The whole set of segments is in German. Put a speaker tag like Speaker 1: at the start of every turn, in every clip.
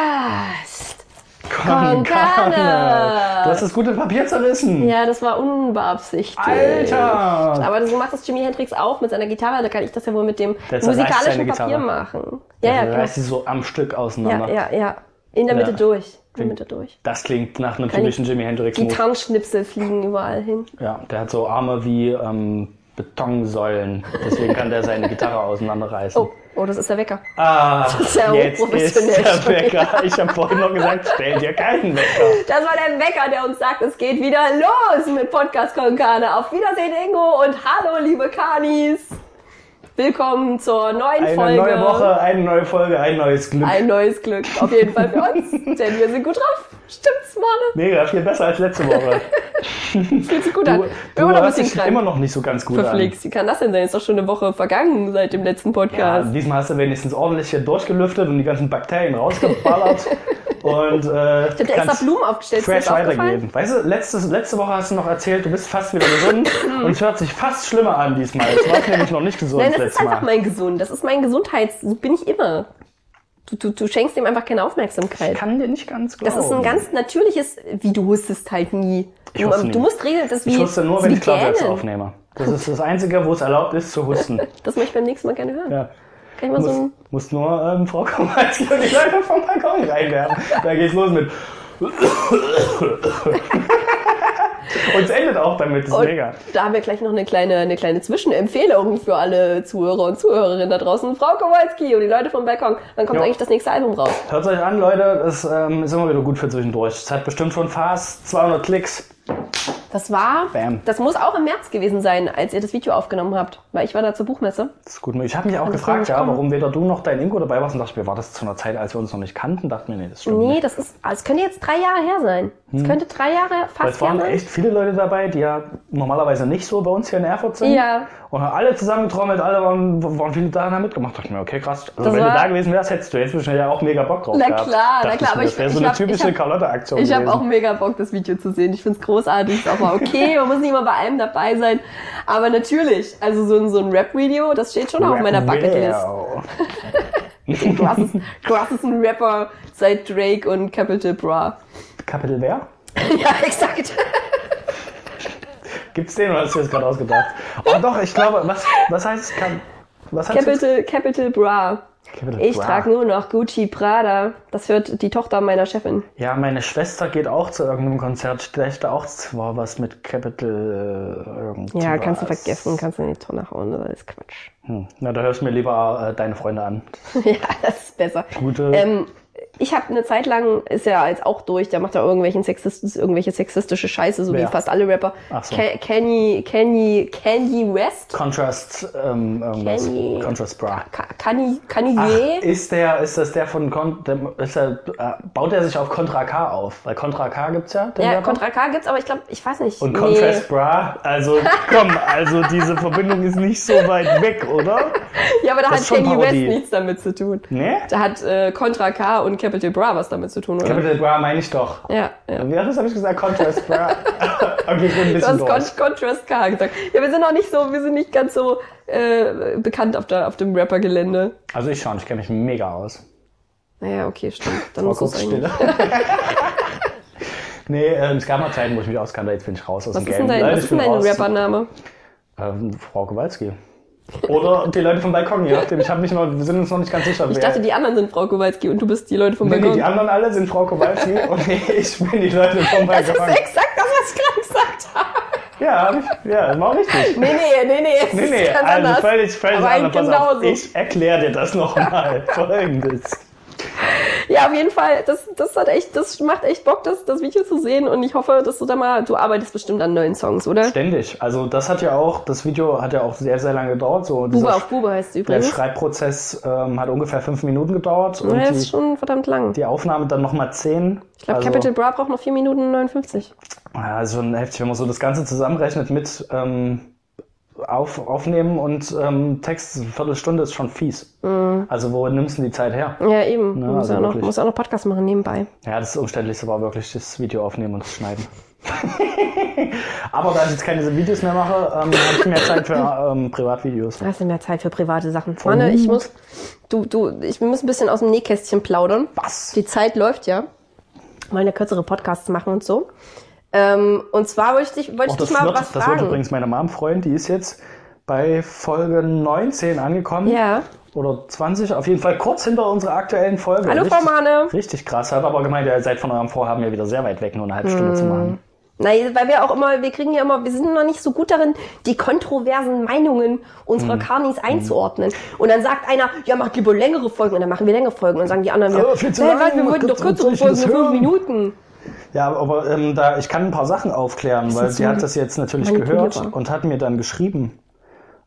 Speaker 1: Podcast.
Speaker 2: Konkane.
Speaker 1: Konkane.
Speaker 2: Du hast das gute Papier zerrissen.
Speaker 1: Ja, das war unbeabsichtigt.
Speaker 2: Alter.
Speaker 1: Aber so macht das Jimi Hendrix auch mit seiner Gitarre. Da kann ich das ja wohl mit dem
Speaker 2: zerreißt
Speaker 1: musikalischen Papier machen. Ja, ja,
Speaker 2: Ja, reißt sie so am Stück auseinander.
Speaker 1: Ja, ja, ja. In der Mitte
Speaker 2: Ja.
Speaker 1: durch. In der Mitte durch.
Speaker 2: Das klingt nach einem
Speaker 1: Keine
Speaker 2: typischen Jimi Hendrix Move.
Speaker 1: Gitarrenschnipsel fliegen überall hin.
Speaker 2: Ja, der hat so Arme wie ähm, Betonsäulen. Deswegen kann der seine Gitarre auseinanderreißen.
Speaker 1: Oh, oh, das ist der Wecker.
Speaker 2: Ah,
Speaker 1: ist ja
Speaker 2: jetzt ist
Speaker 1: hochprofessionell
Speaker 2: der Wecker. Ich habe vorhin noch gesagt, stell dir keinen Wecker.
Speaker 1: Das war der Wecker, der uns sagt, es geht wieder los mit Podcast Konkane. Auf Wiedersehen, Ingo, und hallo, liebe Kanis. Willkommen zur neuen
Speaker 2: Eine
Speaker 1: Folge.
Speaker 2: neue Woche, eine neue Folge, ein neues Glück.
Speaker 1: Ein neues Glück. Auf jeden Fall für uns, denn wir sind gut drauf. Stimmt's, Mann?
Speaker 2: Mega, viel besser als letzte Woche.
Speaker 1: Fühlt sich gut
Speaker 2: Du,
Speaker 1: an.
Speaker 2: du
Speaker 1: Immer noch ein bisschen krank.
Speaker 2: immer noch nicht so ganz gut an.
Speaker 1: Verpflegt. Wie kann das denn sein? Ist doch schon eine Woche vergangen seit dem letzten
Speaker 2: Ja,
Speaker 1: Podcast.
Speaker 2: diesmal hast du wenigstens ordentlich hier durchgelüftet und die ganzen Bakterien rausgeballert. und äh,
Speaker 1: ich hab dir extra Blumen aufgestellt.
Speaker 2: Fresh weitergeben. Weißt du, letztes, letzte Woche hast du noch erzählt, du bist fast wieder gesund und es hört sich fast schlimmer an diesmal. Es war nämlich noch nicht gesund
Speaker 1: Nein,
Speaker 2: das
Speaker 1: ist einfach
Speaker 2: Mal.
Speaker 1: mein Gesund. Das ist mein Gesundheits... So bin ich immer. Du, du, du schenkst ihm einfach keine Aufmerksamkeit.
Speaker 2: Ich kann dir nicht ganz glauben.
Speaker 1: Das ist ein ganz natürliches, wie du hustest halt nie.
Speaker 2: Ich
Speaker 1: Du,
Speaker 2: nie.
Speaker 1: du musst regeln, das wie
Speaker 2: Ich huste nur, wenn ich
Speaker 1: Gähnen.
Speaker 2: aufnehme. Das ist das Einzige, wo es erlaubt ist zu husten.
Speaker 1: Das möchte ich beim nächsten Mal gerne hören.
Speaker 2: Ja.
Speaker 1: Kann ich mal so
Speaker 2: Muss,
Speaker 1: ein,
Speaker 2: muss nur ähm, Frau Komalski und die Leute vom Balkon reinwerfen. Da geht's los mit. und es endet auch damit, das ist
Speaker 1: und
Speaker 2: mega.
Speaker 1: da haben wir gleich noch eine kleine, eine kleine Zwischenempfehlung für alle Zuhörer und Zuhörerinnen da draußen. Frau Kowalski und die Leute vom Balkon. Dann kommt
Speaker 2: Ja.
Speaker 1: eigentlich das nächste Album raus.
Speaker 2: Hört euch an, Leute, das ähm, ist immer wieder gut für zwischendurch. Es hat bestimmt schon fast 200 Klicks.
Speaker 1: Das war,
Speaker 2: Bam.
Speaker 1: das muss auch im März gewesen sein, als ihr das Video aufgenommen habt. Weil ich war da zur Buchmesse.
Speaker 2: Das ist gut. Ich habe mich auch
Speaker 1: das
Speaker 2: gefragt, ja, warum weder du noch dein Ingo dabei warst. Und dachte mir, war das zu einer Zeit, als wir uns noch nicht kannten? Dachte mir, nee, das stimmt
Speaker 1: Nee,
Speaker 2: nicht.
Speaker 1: das ist, es könnte jetzt drei Jahre her sein. Es könnte drei Jahre fast
Speaker 2: es waren
Speaker 1: sein.
Speaker 2: echt viele Leute dabei, die ja normalerweise nicht so bei uns hier in Erfurt sind.
Speaker 1: Ja.
Speaker 2: Und haben alle zusammengetrommelt, alle waren, waren viele da und haben mitgemacht. Da dachte ich mir, okay, krass. Also
Speaker 1: Das
Speaker 2: wenn du da gewesen wärst, hättest du jetzt wahrscheinlich ja auch mega Bock drauf
Speaker 1: Na
Speaker 2: gehabt.
Speaker 1: klar, na
Speaker 2: Dachte
Speaker 1: klar, aber
Speaker 2: mir, das wäre so eine
Speaker 1: hab-
Speaker 2: typische Carlotta-Aktion
Speaker 1: Ich habe auch mega Bock, das Video zu sehen. Ich find's großartig. Ist auch mal okay, man muss nicht mal bei allem dabei sein. Aber natürlich, also so ein, so ein Rap-Video, das steht schon auf meiner Bucketlist. Ist ein Rapper seit Drake und Capital Bra.
Speaker 2: Capital wer?
Speaker 1: ja, exakt.
Speaker 2: Gibt's den oder hast du das gerade ausgedacht? Oh doch, ich glaube, was, was heißt, was?
Speaker 1: Capital, Capital Bra.
Speaker 2: Capital
Speaker 1: Ich trage nur noch Gucci Prada. Das hört die Tochter meiner Chefin.
Speaker 2: Ja, meine Schwester geht auch zu irgendeinem Konzert, vielleicht auch zwar was mit Capital äh, irgendwas.
Speaker 1: Ja, kannst du vergessen, kannst du in die Tonne hauen, das ist Quatsch.
Speaker 2: Hm. Na, da hörst du mir lieber äh, deine Freunde an.
Speaker 1: ja, das ist besser.
Speaker 2: Gute.
Speaker 1: Ähm, ich habe eine Zeit lang, ist ja jetzt auch durch, der macht ja irgendwelchen Sexist, irgendwelche sexistische Scheiße, so wie
Speaker 2: Wer?
Speaker 1: fast alle Rapper.
Speaker 2: Ach so.
Speaker 1: Ke- Kenny, Kenny, Kenny West?
Speaker 2: Contrast, ähm, irgendwas.
Speaker 1: Kenny.
Speaker 2: Contrast Bra.
Speaker 1: Ka- Kanye, Kanye?
Speaker 2: Ach, ist der, ist das der von, Con, der, ist der, äh, baut er sich auf Contra K auf? Weil Contra K gibt's ja, den
Speaker 1: ja,
Speaker 2: Rapper.
Speaker 1: Contra K gibt's, aber ich glaube, ich weiß nicht.
Speaker 2: Und
Speaker 1: Nee.
Speaker 2: Contrast Bra, also komm, also diese Verbindung ist nicht so weit weg, oder?
Speaker 1: Ja, aber da
Speaker 2: Das
Speaker 1: hat Kanye West nichts damit zu tun.
Speaker 2: Ne?
Speaker 1: Da hat äh, Contra K und Capital Bra was damit zu tun, oder?
Speaker 2: Capital Bra meine ich doch.
Speaker 1: ja, ja.
Speaker 2: Wie habe ich gesagt? Contrast Bra. okay, ich bin ein
Speaker 1: Du
Speaker 2: bisschen
Speaker 1: hast
Speaker 2: durch.
Speaker 1: Con Contrast K gesagt. Ja, wir sind auch nicht so, wir sind nicht ganz so äh, bekannt auf, der, auf dem Rapper-Gelände.
Speaker 2: Also ich schon, ich kenne mich mega aus.
Speaker 1: Naja, okay, stimmt. Dann muss es.
Speaker 2: Stille. nee, ähm, es gab mal Zeiten, wo ich mich auskannte, jetzt bin ich raus aus
Speaker 1: Was
Speaker 2: dem
Speaker 1: ist
Speaker 2: Game.
Speaker 1: dein, was ist denn dein. Rappername?
Speaker 2: Ähm, Frau Kowalski. Oder die Leute vom Balkon, je nachdem. Ich hab mich noch, wir sind uns noch nicht ganz sicher,
Speaker 1: Ich
Speaker 2: wer.
Speaker 1: dachte, die anderen sind Frau Kowalski und du bist die Leute vom
Speaker 2: nee, nee,
Speaker 1: Balkon.
Speaker 2: die anderen alle sind Frau Kowalski und ich bin die Leute vom
Speaker 1: das ist
Speaker 2: Balkon.
Speaker 1: exakt das, was ich gerade gesagt habe.
Speaker 2: Ja, ich, ja, das war richtig.
Speaker 1: Nee, nee, nee, nee.
Speaker 2: Nee, nee, also
Speaker 1: anders.
Speaker 2: völlig, völlig anders. Pass auf,
Speaker 1: genauso.
Speaker 2: ich erkläre dir das nochmal. Folgendes.
Speaker 1: Ja, auf jeden Fall, das, das hat echt, das macht echt Bock, das, das Video zu sehen und ich hoffe, dass du da mal, du arbeitest bestimmt an neuen Songs, oder?
Speaker 2: Ständig. Also das hat ja auch, das Video hat ja auch sehr, sehr lange gedauert. So
Speaker 1: Bube auf Bube heißt es
Speaker 2: Der
Speaker 1: übrigens.
Speaker 2: Schreibprozess ähm, hat ungefähr fünf Minuten gedauert und
Speaker 1: Ja, das
Speaker 2: die,
Speaker 1: ist schon verdammt lang.
Speaker 2: die Aufnahme dann nochmal zehn.
Speaker 1: Ich glaube,
Speaker 2: also,
Speaker 1: Capital Bra braucht noch 4 Minuten 59.
Speaker 2: Ja, ist schon heftig, wenn man so das Ganze zusammenrechnet mit ähm, auf, aufnehmen und ähm, Text, eine Viertelstunde ist schon fies. Also wo nimmst du die Zeit her?
Speaker 1: Ja, eben.
Speaker 2: Ja,
Speaker 1: du musst,
Speaker 2: also
Speaker 1: auch noch, musst auch noch Podcast machen nebenbei.
Speaker 2: Ja, das Umständlichste war wirklich das Video aufnehmen und das schneiden. Aber da ich jetzt keine Videos mehr mache, ähm, habe ich mehr Zeit für ähm, Privatvideos.
Speaker 1: Hast du mehr Zeit für private Sachen. Manne, ich muss, du, du, ich muss ein bisschen aus dem Nähkästchen plaudern.
Speaker 2: Was?
Speaker 1: Die Zeit läuft ja. Mal eine kürzere Podcasts machen und so. Ähm, und zwar wollte ich dich, wollte
Speaker 2: Auch
Speaker 1: ich dich mal
Speaker 2: wird,
Speaker 1: was
Speaker 2: das wird
Speaker 1: fragen.
Speaker 2: übrigens meine Mom freuen, die ist jetzt bei Folge 19 angekommen.
Speaker 1: Ja.
Speaker 2: Oder 20, auf jeden Fall kurz hinter unserer aktuellen Folge.
Speaker 1: Hallo,
Speaker 2: richtig,
Speaker 1: Frau Mahne.
Speaker 2: Richtig krass. Hat aber gemeint, ihr seid von eurem Vorhaben ja wieder sehr weit weg, nur eine halbe Stunde zu machen.
Speaker 1: Nein, weil wir auch immer, wir kriegen ja immer, wir sind noch nicht so gut darin, die kontroversen Meinungen unserer
Speaker 2: Mhm.
Speaker 1: Karnis einzuordnen. Und dann sagt einer, ja, macht lieber längere Folgen, und dann machen wir längere Folgen. Und dann sagen die anderen
Speaker 2: zu
Speaker 1: hey, wir wollten doch kürzere Folgen, nur fünf? Minuten.
Speaker 2: Ja, aber ähm, da, ich kann ein paar Sachen aufklären, weil sie hat das jetzt natürlich gehört und hat mir dann geschrieben,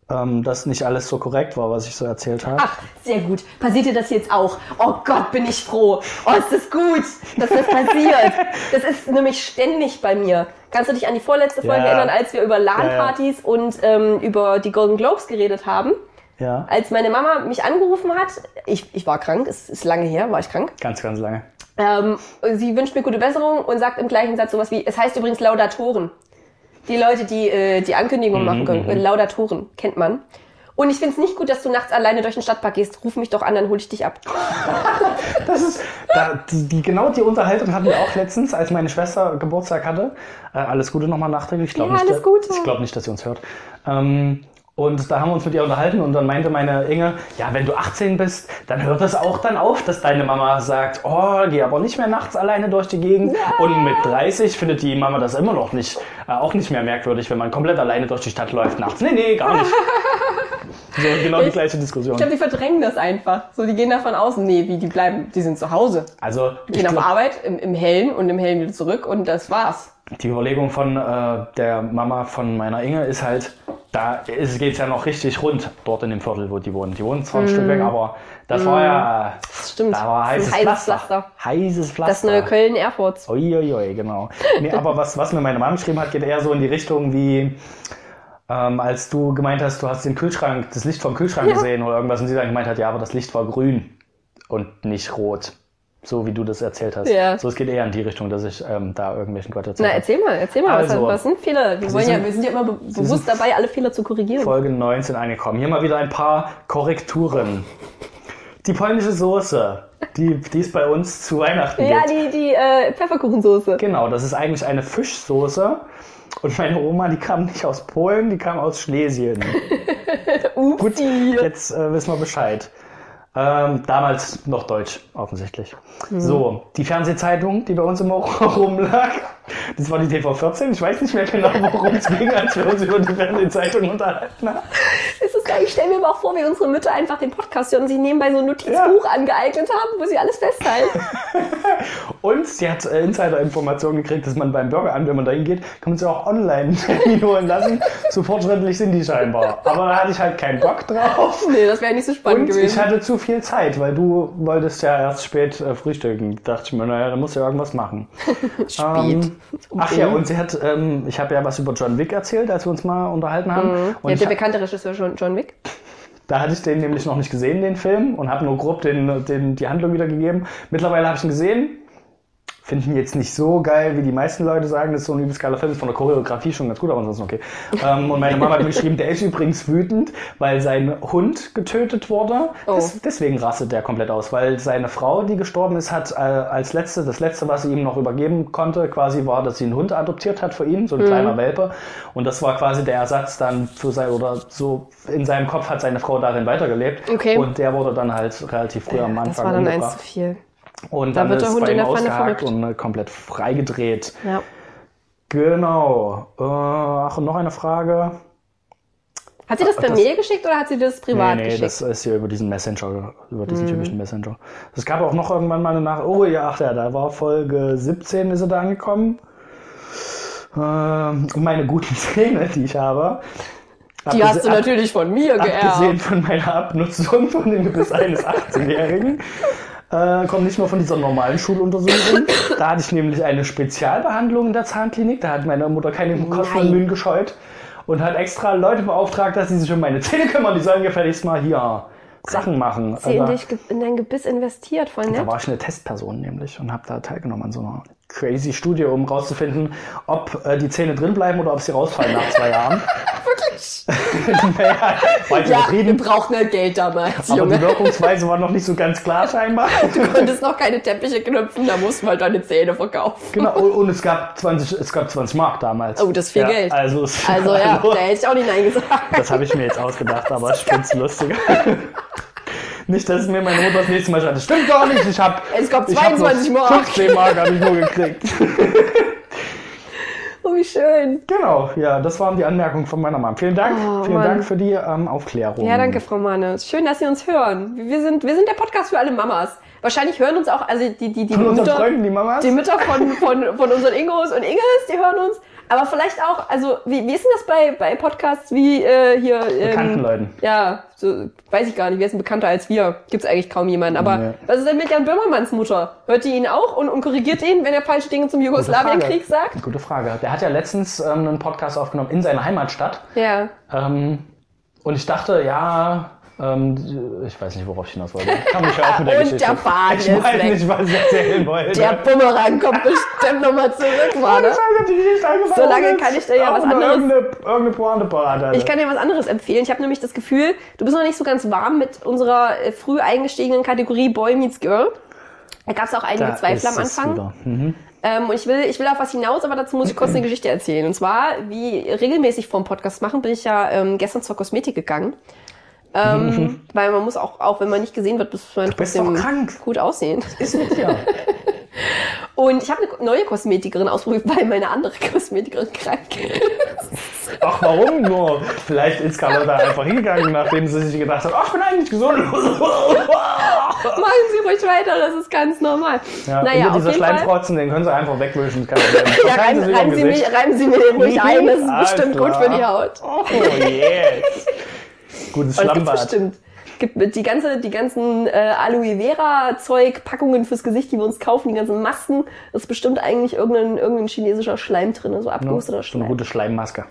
Speaker 2: ähm, dass nicht alles so korrekt war, was ich so erzählt habe.
Speaker 1: Ach, sehr gut. Passiert dir das jetzt auch? Oh Gott, bin ich froh. Oh, ist das gut, dass das passiert. Das ist nämlich ständig bei mir. Kannst du dich an die vorletzte Folge
Speaker 2: Ja.
Speaker 1: erinnern, als wir über LAN-Partys und ähm, über die Golden Globes geredet haben?
Speaker 2: Ja,
Speaker 1: Als meine Mama mich angerufen hat, ich, ich war krank, es ist lange her, war ich krank.
Speaker 2: ganz, ganz lange.
Speaker 1: Ähm, sie wünscht mir gute Besserung und sagt im gleichen Satz sowas wie, es heißt übrigens Laudatoren. Die Leute, die äh, die Ankündigung machen können, äh, Laudatoren, kennt man. Und ich finde es nicht gut, dass du nachts alleine durch den Stadtpark gehst. Ruf mich doch an, dann hole ich dich ab.
Speaker 2: Das ist, da, die, genau die Unterhaltung hatten wir auch letztens, als meine Schwester Geburtstag hatte. Äh, alles Gute nochmal nachträglich. Ich glaube
Speaker 1: Ja,
Speaker 2: nicht,
Speaker 1: alles Gute.
Speaker 2: Ich glaube nicht, dass sie uns hört. Ähm, und da haben wir uns mit ihr unterhalten und dann meinte meine Inge, ja, wenn du 18 bist, dann hört es auch dann auf, dass deine Mama sagt, oh, geh aber nicht mehr nachts alleine durch die Gegend. Und mit 30 findet die Mama das immer noch nicht, äh, auch nicht mehr merkwürdig, wenn man komplett alleine durch die Stadt läuft nachts. Nee, nee, gar nicht. so, genau die gleiche Diskussion.
Speaker 1: Ich glaube, die verdrängen das einfach. So, die gehen davon aus, nee, wie, die bleiben, die sind zu Hause.
Speaker 2: Also, ich
Speaker 1: Gehen auf
Speaker 2: glaub-
Speaker 1: Arbeit im, im Hellen und im Hellen wieder zurück und das war's.
Speaker 2: Die Überlegung von äh, der Mama von meiner Inge ist halt, da geht es ja noch richtig rund dort in dem Viertel, wo die wohnen. Die wohnen zwar ein Stück weg, aber das war ja,
Speaker 1: Das stimmt.
Speaker 2: da war
Speaker 1: Das ist
Speaker 2: heißes,
Speaker 1: heißes
Speaker 2: Pflaster.
Speaker 1: Pflaster.
Speaker 2: Heißes Pflaster.
Speaker 1: Das neue Köln Airports.
Speaker 2: Uiuiui, genau. Nee, aber was, was mir meine Mama geschrieben hat, geht eher so in die Richtung wie, ähm, als du gemeint hast, du hast den Kühlschrank, das Licht vom Kühlschrank
Speaker 1: Ja.
Speaker 2: gesehen oder irgendwas und sie dann gemeint hat, ja, aber das Licht war grün und nicht rot. So wie du das erzählt hast.
Speaker 1: Ja.
Speaker 2: So, es geht eher in die Richtung, dass ich ähm, da irgendwelchen Quatsch erzählt
Speaker 1: Na, erzähl mal, erzähl mal,
Speaker 2: Also,
Speaker 1: was, was sind Fehler? Wir, wollen ja,
Speaker 2: sind-
Speaker 1: wir sind ja immer be bewusst dabei, alle Fehler zu korrigieren.
Speaker 2: Folge 19 angekommen. Hier mal wieder ein paar Korrekturen. Die polnische Soße, die, die es bei uns zu Weihnachten
Speaker 1: Ja,
Speaker 2: gibt.
Speaker 1: die, die äh, Pfefferkuchensoße.
Speaker 2: Genau, das ist eigentlich eine Fischsoße. Und meine Oma, die kam nicht aus Polen, die kam aus Schlesien. Gut,
Speaker 1: Upsi.
Speaker 2: jetzt äh, wissen wir Bescheid. Ähm, damals noch Deutsch, offensichtlich. So, die Fernsehzeitung, die bei uns immer rumlag, das war die TV14. Ich weiß nicht mehr genau, worum es ging, als wir uns über die Fernsehzeitung unterhalten haben.
Speaker 1: Ist das geil? Ich stelle mir aber auch vor, wie unsere Mütter einfach den Podcast hören und sich nebenbei so ein Notizbuch angeeignet haben, wo sie alles festhalten.
Speaker 2: Und sie hat äh, Insider-Informationen gekriegt, dass man beim Bürgeramt, wenn man da hingeht, kann man sich auch online holen lassen. So fortschrittlich sind die scheinbar. Aber da hatte ich halt keinen Bock drauf.
Speaker 1: nee, das wäre nicht so spannend
Speaker 2: Und ich
Speaker 1: gewesen.
Speaker 2: hatte zu viel Zeit, weil du wolltest ja erst spät äh, frühstücken. Da dachte ich mir, naja, da musst du ja irgendwas machen.
Speaker 1: Spät.
Speaker 2: Ähm, ach ja, und sie hat, ähm, ich habe ja was über John Wick erzählt, als wir uns mal unterhalten haben. Und
Speaker 1: ja, der bekannte Regisseur John, John Wick.
Speaker 2: da hatte ich den nämlich noch nicht gesehen, den Film, und habe nur grob den, den, die Handlung wiedergegeben. Mittlerweile habe ich ihn gesehen. Finde ich ihn jetzt nicht so geil, wie die meisten Leute sagen. Das ist so ein übelst geiler Film. Ist von der Choreografie schon ganz gut, aber ansonsten okay. Ähm, und meine Mama hat mir geschrieben, der ist übrigens wütend, weil sein Hund getötet wurde.
Speaker 1: Oh.
Speaker 2: Das, deswegen rastet der komplett aus, weil seine Frau, die gestorben ist, hat äh, als letzte, das letzte, was sie ihm noch übergeben konnte, quasi war, dass sie einen Hund adoptiert hat für ihn, so ein
Speaker 1: Mhm.
Speaker 2: kleiner Welpe. Und das war quasi der Ersatz dann für sein, oder so in seinem Kopf hat seine Frau darin weitergelebt.
Speaker 1: Okay.
Speaker 2: Und der wurde dann halt relativ früh am Anfang
Speaker 1: Das war dann eins zu viel.
Speaker 2: Und
Speaker 1: Da
Speaker 2: dann
Speaker 1: wird der
Speaker 2: ist
Speaker 1: Hund in der Pfanne verrückt.
Speaker 2: und äh, komplett freigedreht.
Speaker 1: Ja.
Speaker 2: Genau. Äh, ach, und noch eine Frage.
Speaker 1: Hat sie das per
Speaker 2: Das-
Speaker 1: Mail geschickt oder hat sie das privat
Speaker 2: nee, nee,
Speaker 1: geschickt?
Speaker 2: das ist hier über diesen Messenger, über diesen typischen Messenger. Es gab auch noch irgendwann mal eine Nachricht. Oh ja, ach ja, da war Folge 17 ist er da angekommen. Ähm, meine guten Zähne, die ich habe.
Speaker 1: die hast du natürlich von mir
Speaker 2: Abgesehen
Speaker 1: geerbt.
Speaker 2: von meiner Abnutzung von dem Gebiss eines 18-Jährigen, äh, kommt nicht nur von dieser normalen Schuluntersuchung. Da hatte ich nämlich eine Spezialbehandlung in der Zahnklinik. Da hat meine Mutter keine Kosten und. Mühen gescheut. und hat extra Leute beauftragt, dass sie sich um meine Zähne kümmern. Die sollen gefälligst mal hier Sachen machen.
Speaker 1: Sie in, dich, in dein Gebiss investiert, voll nett.
Speaker 2: da war ich eine Testperson nämlich und habe da teilgenommen an so einer crazy Studie, um rauszufinden, ob äh, die Zähne drin bleiben oder ob sie rausfallen nach zwei Jahren.
Speaker 1: Wirklich?
Speaker 2: naja, weit
Speaker 1: Ja, wir brauchten halt Geld damals,
Speaker 2: Aber
Speaker 1: Junge.
Speaker 2: die Wirkungsweise war noch nicht so ganz klar scheinbar.
Speaker 1: Du konntest noch keine Teppiche knüpfen, da mussten wir halt deine Zähne verkaufen.
Speaker 2: Genau, und, und es gab 20, es gab 20 Mark damals.
Speaker 1: Oh, das ist viel
Speaker 2: ja,
Speaker 1: Geld.
Speaker 2: Also, es-
Speaker 1: Also ja,
Speaker 2: hallo.
Speaker 1: da hätte ich auch nicht Nein gesagt.
Speaker 2: das habe ich mir jetzt ausgedacht, aber ich find's lustig. Nicht, dass mir meine Mutter das nächste Mal sagt, das stimmt gar nicht, ich habe
Speaker 1: Es gab 22 Mark.
Speaker 2: 15 Mark habe ich nur gekriegt.
Speaker 1: Oh, wie schön.
Speaker 2: Genau, ja, das waren die Anmerkungen von meiner Mama. Vielen Dank,
Speaker 1: Oh,
Speaker 2: vielen
Speaker 1: Mann.
Speaker 2: Dank für die ähm, Aufklärung.
Speaker 1: Ja, danke, Frau Manne. Schön, dass Sie uns hören. Wir sind, wir sind der Podcast für alle Mamas. Wahrscheinlich hören uns auch, also die, die, die
Speaker 2: Von
Speaker 1: Mütter,
Speaker 2: Freunden, die Mamas.
Speaker 1: die Mütter von, von, von unseren Ingos und Inges, die hören uns. Aber vielleicht auch, also wie, wie ist denn das bei, bei Podcasts wie äh, hier?
Speaker 2: Bekannten
Speaker 1: Ähm,
Speaker 2: Leuten.
Speaker 1: ja, so, weiß ich gar nicht, wer ist denn bekannter als wir? Gibt's eigentlich kaum jemanden. Aber
Speaker 2: Nee.
Speaker 1: was ist denn mit Jan Böhmermanns Mutter? Hört die ihn auch und, und korrigiert ihn, wenn er falsche Dinge zum Jugoslawienkrieg sagt?
Speaker 2: Gute Frage. Der hat ja letztens ähm, einen Podcast aufgenommen in seiner Heimatstadt.
Speaker 1: Ja.
Speaker 2: Ähm, und ich dachte, ja, ähm, ich weiß nicht, worauf ich hinaus wollte. Ich auf mit der
Speaker 1: Und
Speaker 2: Geschichte.
Speaker 1: der Faden
Speaker 2: ich
Speaker 1: ist
Speaker 2: weiß
Speaker 1: weg.
Speaker 2: nicht, was ich erzählen wollte.
Speaker 1: Der Bumerang kommt bestimmt nochmal zurück, Mann. So lange kann ich dir ja
Speaker 2: Auch
Speaker 1: was anderes-
Speaker 2: Irgendeine, irgendeine Pointe parat.
Speaker 1: Ich kann dir was anderes empfehlen. Ich habe nämlich das Gefühl, du bist noch nicht so ganz warm mit unserer äh, früh eingestiegenen Kategorie Boy Meets Girl. Da gab es auch einige
Speaker 2: Da
Speaker 1: Zweifel am Anfang.
Speaker 2: Mhm.
Speaker 1: Ähm, und ich will, ich will auf was hinaus, aber dazu muss ich kurz eine Geschichte erzählen. Und zwar, wie regelmäßig vom Podcast machen, bin ich ja ähm, gestern zur Kosmetik gegangen. Ähm, weil man muss auch, auch wenn man nicht gesehen wird, muss man
Speaker 2: bist
Speaker 1: trotzdem gut aussehen.
Speaker 2: Ist nicht, ja.
Speaker 1: Und ich habe eine neue Kosmetikerin ausprobiert, weil meine andere Kosmetikerin krank ist.
Speaker 2: Ach, warum nur? Vielleicht ist Carlotta einfach hingegangen, nachdem sie sich gedacht hat, ach, ich bin eigentlich gesund.
Speaker 1: Machen Sie ruhig weiter, das ist ganz normal.
Speaker 2: Ja,
Speaker 1: naja,
Speaker 2: über
Speaker 1: Fall.
Speaker 2: Schleimfrotzen, den können sie einfach wegwischen.
Speaker 1: Ja, reiben, reiben, Sie mich, reiben Sie mir den ruhig ein, das ist bestimmt gut für die Haut.
Speaker 2: Oh, yes. Gutes Schlammbad.
Speaker 1: bestimmt. Gibt die ganze, die ganzen äh, Aloe Vera Zeug, Packungen fürs Gesicht, die wir uns kaufen, die ganzen Masken, ist bestimmt eigentlich irgendein, irgendein chinesischer Schleim drin, so abgehusteter
Speaker 2: So eine
Speaker 1: Schleim.
Speaker 2: gute Schleimmaske,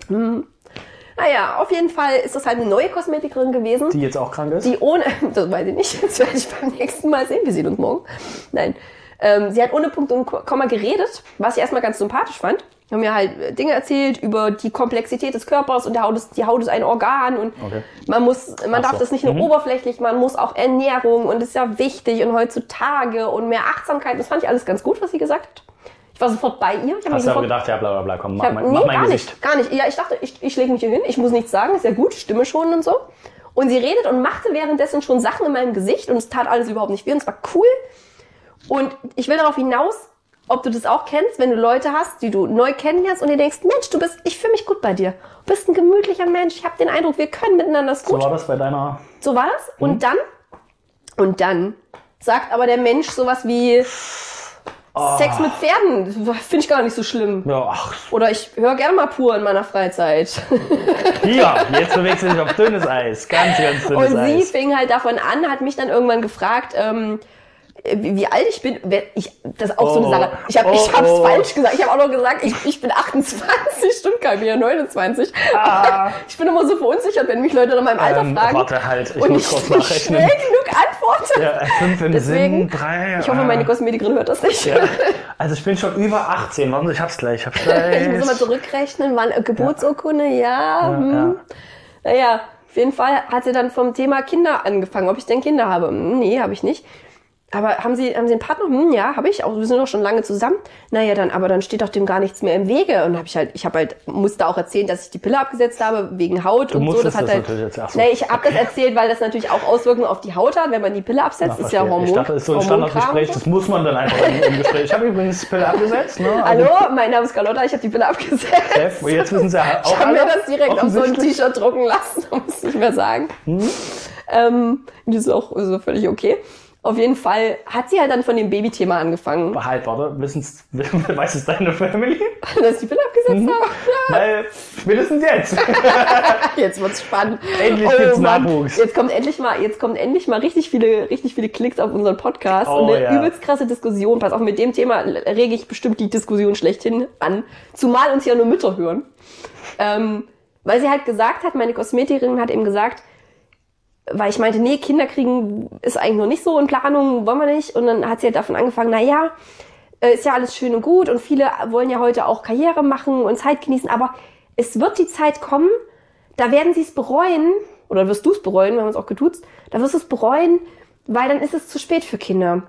Speaker 1: Naja, auf jeden Fall ist das halt eine neue Kosmetikerin gewesen.
Speaker 2: die jetzt auch krank ist.
Speaker 1: die ohne, das weiß ich nicht, das werde ich beim nächsten Mal sehen, wir sehen uns morgen. Nein, ähm, sie hat ohne Punkt und Komma geredet, was ich erstmal ganz sympathisch fand. Haben mir halt äh, Dinge erzählt über die Komplexität des Körpers und der Haut ist, die Haut ist ein Organ und
Speaker 2: Okay.
Speaker 1: man muss, man
Speaker 2: Ach
Speaker 1: darf
Speaker 2: so.
Speaker 1: das nicht nur oberflächlich, man muss auch Ernährung und das ist ja wichtig und heutzutage und mehr Achtsamkeit. Das fand ich alles ganz gut, was sie gesagt hat. Ich war sofort bei ihr. Ich hab
Speaker 2: Hast du aber gedacht, ja, bla bla bla, komm, mach,
Speaker 1: hab,
Speaker 2: mein,
Speaker 1: nee,
Speaker 2: mach mein
Speaker 1: gar
Speaker 2: Gesicht.
Speaker 1: nicht, gar nicht. Ja, ich dachte, ich, ich lege mich hier hin, ich muss nichts sagen, ist ja gut, Stimme schon und so. Und sie redet und machte währenddessen schon Sachen in meinem Gesicht und es tat alles überhaupt nicht weh und es war cool. Und ich will darauf hinaus, ob du das auch kennst, wenn du Leute hast, die du neu kennenlernst und dir denkst, Mensch, du bist, ich fühle mich gut bei dir. Du bist ein gemütlicher Mensch, ich habe den Eindruck, wir können miteinander es
Speaker 2: So
Speaker 1: gut.
Speaker 2: war das bei deiner...
Speaker 1: So war das. Und dann, und dann sagt aber der Mensch sowas wie Sex mit Pferden. Finde ich gar nicht so schlimm.
Speaker 2: Ja, ach,
Speaker 1: Oder ich höre gerne mal pur in meiner Freizeit.
Speaker 2: hier, jetzt bewegst du dich auf dünnes Eis. Ganz, ganz dünnes
Speaker 1: Und sie
Speaker 2: Eis.
Speaker 1: fing halt davon an, hat mich dann irgendwann gefragt, ähm, wie, alt ich bin. Ich, das ist auch so eine
Speaker 2: Oh,
Speaker 1: Sache. Ich habe
Speaker 2: oh,
Speaker 1: ich hab's
Speaker 2: oh.
Speaker 1: falsch gesagt. Ich habe auch noch gesagt, ich, ich bin 28, stimmt gar nicht, ja 29.
Speaker 2: Ah.
Speaker 1: Ich bin immer so verunsichert, wenn mich Leute nach meinem Alter
Speaker 2: Ähm,
Speaker 1: fragen.
Speaker 2: warte halt, ich
Speaker 1: und
Speaker 2: muss
Speaker 1: ich
Speaker 2: kurz
Speaker 1: schnell genug antworte.
Speaker 2: Ja, fünf im
Speaker 1: Deswegen,
Speaker 2: Sinn, drei...
Speaker 1: Ich hoffe,
Speaker 2: ah.
Speaker 1: meine Kosmetikerin hört das nicht.
Speaker 2: Ja. Also ich bin schon über 18. Warte, ich hab's gleich. Ich hab's gleich.
Speaker 1: Ich muss immer zurückrechnen, wann äh, Geburtsurkunde, ja.
Speaker 2: Ja,
Speaker 1: hm.
Speaker 2: ja.
Speaker 1: Naja, auf jeden Fall hat sie dann vom Thema Kinder angefangen, ob ich denn Kinder habe. Hm, Nee, habe ich nicht. Aber haben Sie, haben Sie einen Partner? Hm, ja, habe ich. Auch, wir sind doch schon lange zusammen. Naja, dann, aber dann steht doch dem gar nichts mehr im Wege. Und habe ich halt, ich habe halt, musste auch erzählen, dass ich die Pille abgesetzt habe wegen Haut und so.
Speaker 2: musstest
Speaker 1: Das hat
Speaker 2: das
Speaker 1: halt,
Speaker 2: natürlich jetzt- so.
Speaker 1: nee, ich habe das erzählt, weil das natürlich auch Auswirkungen auf die Haut hat, wenn man die Pille absetzt.
Speaker 2: Ach,
Speaker 1: ist ja. Hormon.
Speaker 2: Ich dachte, das ist so ein Standardgespräch. Das muss man dann einfach im, im Gespräch. Ich habe übrigens die Pille abgesetzt. Ne? Also,
Speaker 1: Hallo, mein Name ist Carlotta, ich habe die Pille abgesetzt.
Speaker 2: Chef, jetzt wissen Sie ja auch
Speaker 1: Ich habe mir das direkt auf so ein. T-Shirt drucken lassen, muss ich nicht mehr sagen. Ähm, das ist auch ist auch völlig okay. Auf jeden Fall hat sie halt dann von dem Babythema angefangen,
Speaker 2: Halt, warte, wissen's, weiß es deine Family?
Speaker 1: dass die Pille abgesetzt habe.
Speaker 2: Weil spätestens jetzt.
Speaker 1: Jetzt wird's spannend. Oh
Speaker 2: Endlich gibt's
Speaker 1: Mann,
Speaker 2: Nachwuchs.
Speaker 1: Jetzt kommt endlich mal, jetzt kommt endlich mal richtig viele, richtig viele Klicks auf unseren Podcast
Speaker 2: Oh,
Speaker 1: und eine
Speaker 2: ja.
Speaker 1: übelst krasse Diskussion. Pass auf, mit dem Thema rege ich bestimmt die Diskussion schlechthin an. Zumal uns ja nur Mütter hören. Ähm, Weil sie halt gesagt hat, meine Kosmetikerin hat eben gesagt, weil ich meinte, nee, Kinder kriegen ist eigentlich noch nicht so in Planung, wollen wir nicht. Und dann hat sie halt davon angefangen, na ja, äh, ist ja alles schön und gut und viele wollen ja heute auch Karriere machen und Zeit genießen, aber es wird die Zeit kommen, da werden sie es bereuen, oder wirst du es bereuen, wir haben es auch getutzt, da wirst du es bereuen, weil dann ist es zu spät für Kinder.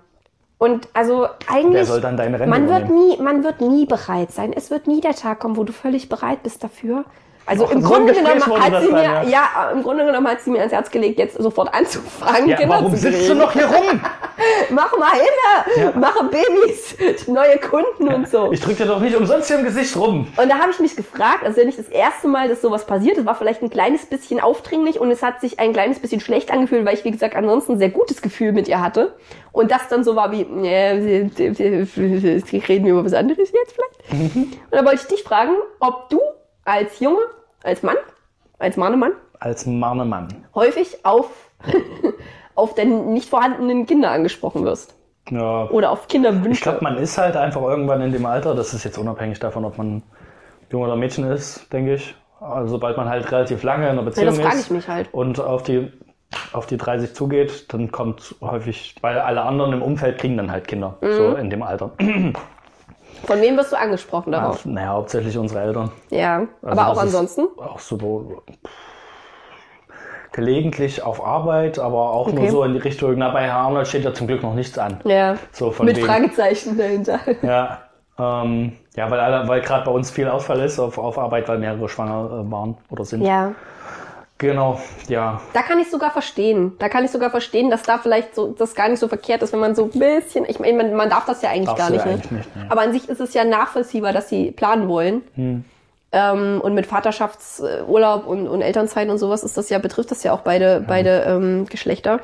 Speaker 1: Und also eigentlich,
Speaker 2: Wer soll dann deine Rente
Speaker 1: man wird nie, man wird nie bereit sein. Es wird nie der Tag kommen, wo du völlig bereit bist dafür. Also
Speaker 2: Ach,
Speaker 1: im
Speaker 2: so
Speaker 1: Grunde genommen hat sie
Speaker 2: dann,
Speaker 1: mir,
Speaker 2: ja.
Speaker 1: ja. im Grunde genommen hat sie mir ans Herz gelegt, jetzt sofort anzufangen,
Speaker 2: Ja,
Speaker 1: Kinder
Speaker 2: warum
Speaker 1: zu
Speaker 2: sitzt du noch hier rum?
Speaker 1: Mach mal hin,
Speaker 2: Ja.
Speaker 1: mache Babys, neue Kunden und so.
Speaker 2: Ich drück dir doch nicht umsonst hier im Gesicht rum.
Speaker 1: Und da habe ich mich gefragt, also ja nicht das erste Mal, dass sowas passiert, es war vielleicht ein kleines bisschen aufdringlich und es hat sich ein kleines bisschen schlecht angefühlt, weil ich, wie gesagt, ansonsten ein sehr gutes Gefühl mit ihr hatte. Und das dann so war wie, äh, reden wir über was anderes jetzt vielleicht. Und da wollte ich dich fragen, ob du als Junge, als Mann, als Mannemann,
Speaker 2: Als Marnemann.
Speaker 1: häufig auf, auf deine nicht vorhandenen Kinder angesprochen wirst.
Speaker 2: Ja.
Speaker 1: Oder auf Kinderwünsche.
Speaker 2: Ich glaube, man ist halt einfach irgendwann in dem Alter, das ist jetzt unabhängig davon, ob man Junge oder Mädchen ist, denke ich. Also sobald man halt relativ lange in einer Beziehung
Speaker 1: frage
Speaker 2: ist
Speaker 1: halt.
Speaker 2: und auf die auf die 30 zugeht, dann kommt häufig, weil alle anderen im Umfeld kriegen dann halt Kinder,
Speaker 1: Mhm.
Speaker 2: so in dem Alter.
Speaker 1: Von wem wirst du angesprochen darauf?
Speaker 2: Naja, hauptsächlich unsere Eltern.
Speaker 1: Ja,
Speaker 2: Also
Speaker 1: aber auch ansonsten.
Speaker 2: Auch so gelegentlich auf Arbeit, aber auch
Speaker 1: Okay.
Speaker 2: nur so in die Richtung, na bei Herr Arnold steht ja zum Glück noch nichts an.
Speaker 1: Ja.
Speaker 2: So von
Speaker 1: Mit
Speaker 2: wegen.
Speaker 1: Fragezeichen dahinter.
Speaker 2: Ja, ähm, ja, weil, alle- weil gerade bei uns viel Ausfall ist auf, auf Arbeit, weil mehrere schwanger äh, waren oder sind.
Speaker 1: Ja.
Speaker 2: Genau, ja.
Speaker 1: Da kann ich sogar verstehen. Da kann ich sogar verstehen, dass da vielleicht so das gar nicht so verkehrt ist, wenn man so ein bisschen. Ich meine, man, man darf das ja eigentlich
Speaker 2: Darfst
Speaker 1: gar nicht,
Speaker 2: ja
Speaker 1: ne?
Speaker 2: eigentlich nicht, nee.
Speaker 1: Aber an sich ist es ja nachvollziehbar, dass sie planen wollen.
Speaker 2: Hm.
Speaker 1: Ähm, und mit Vaterschaftsurlaub und, und Elternzeit und sowas ist das ja, betrifft das ja auch beide, beide ähm, Geschlechter.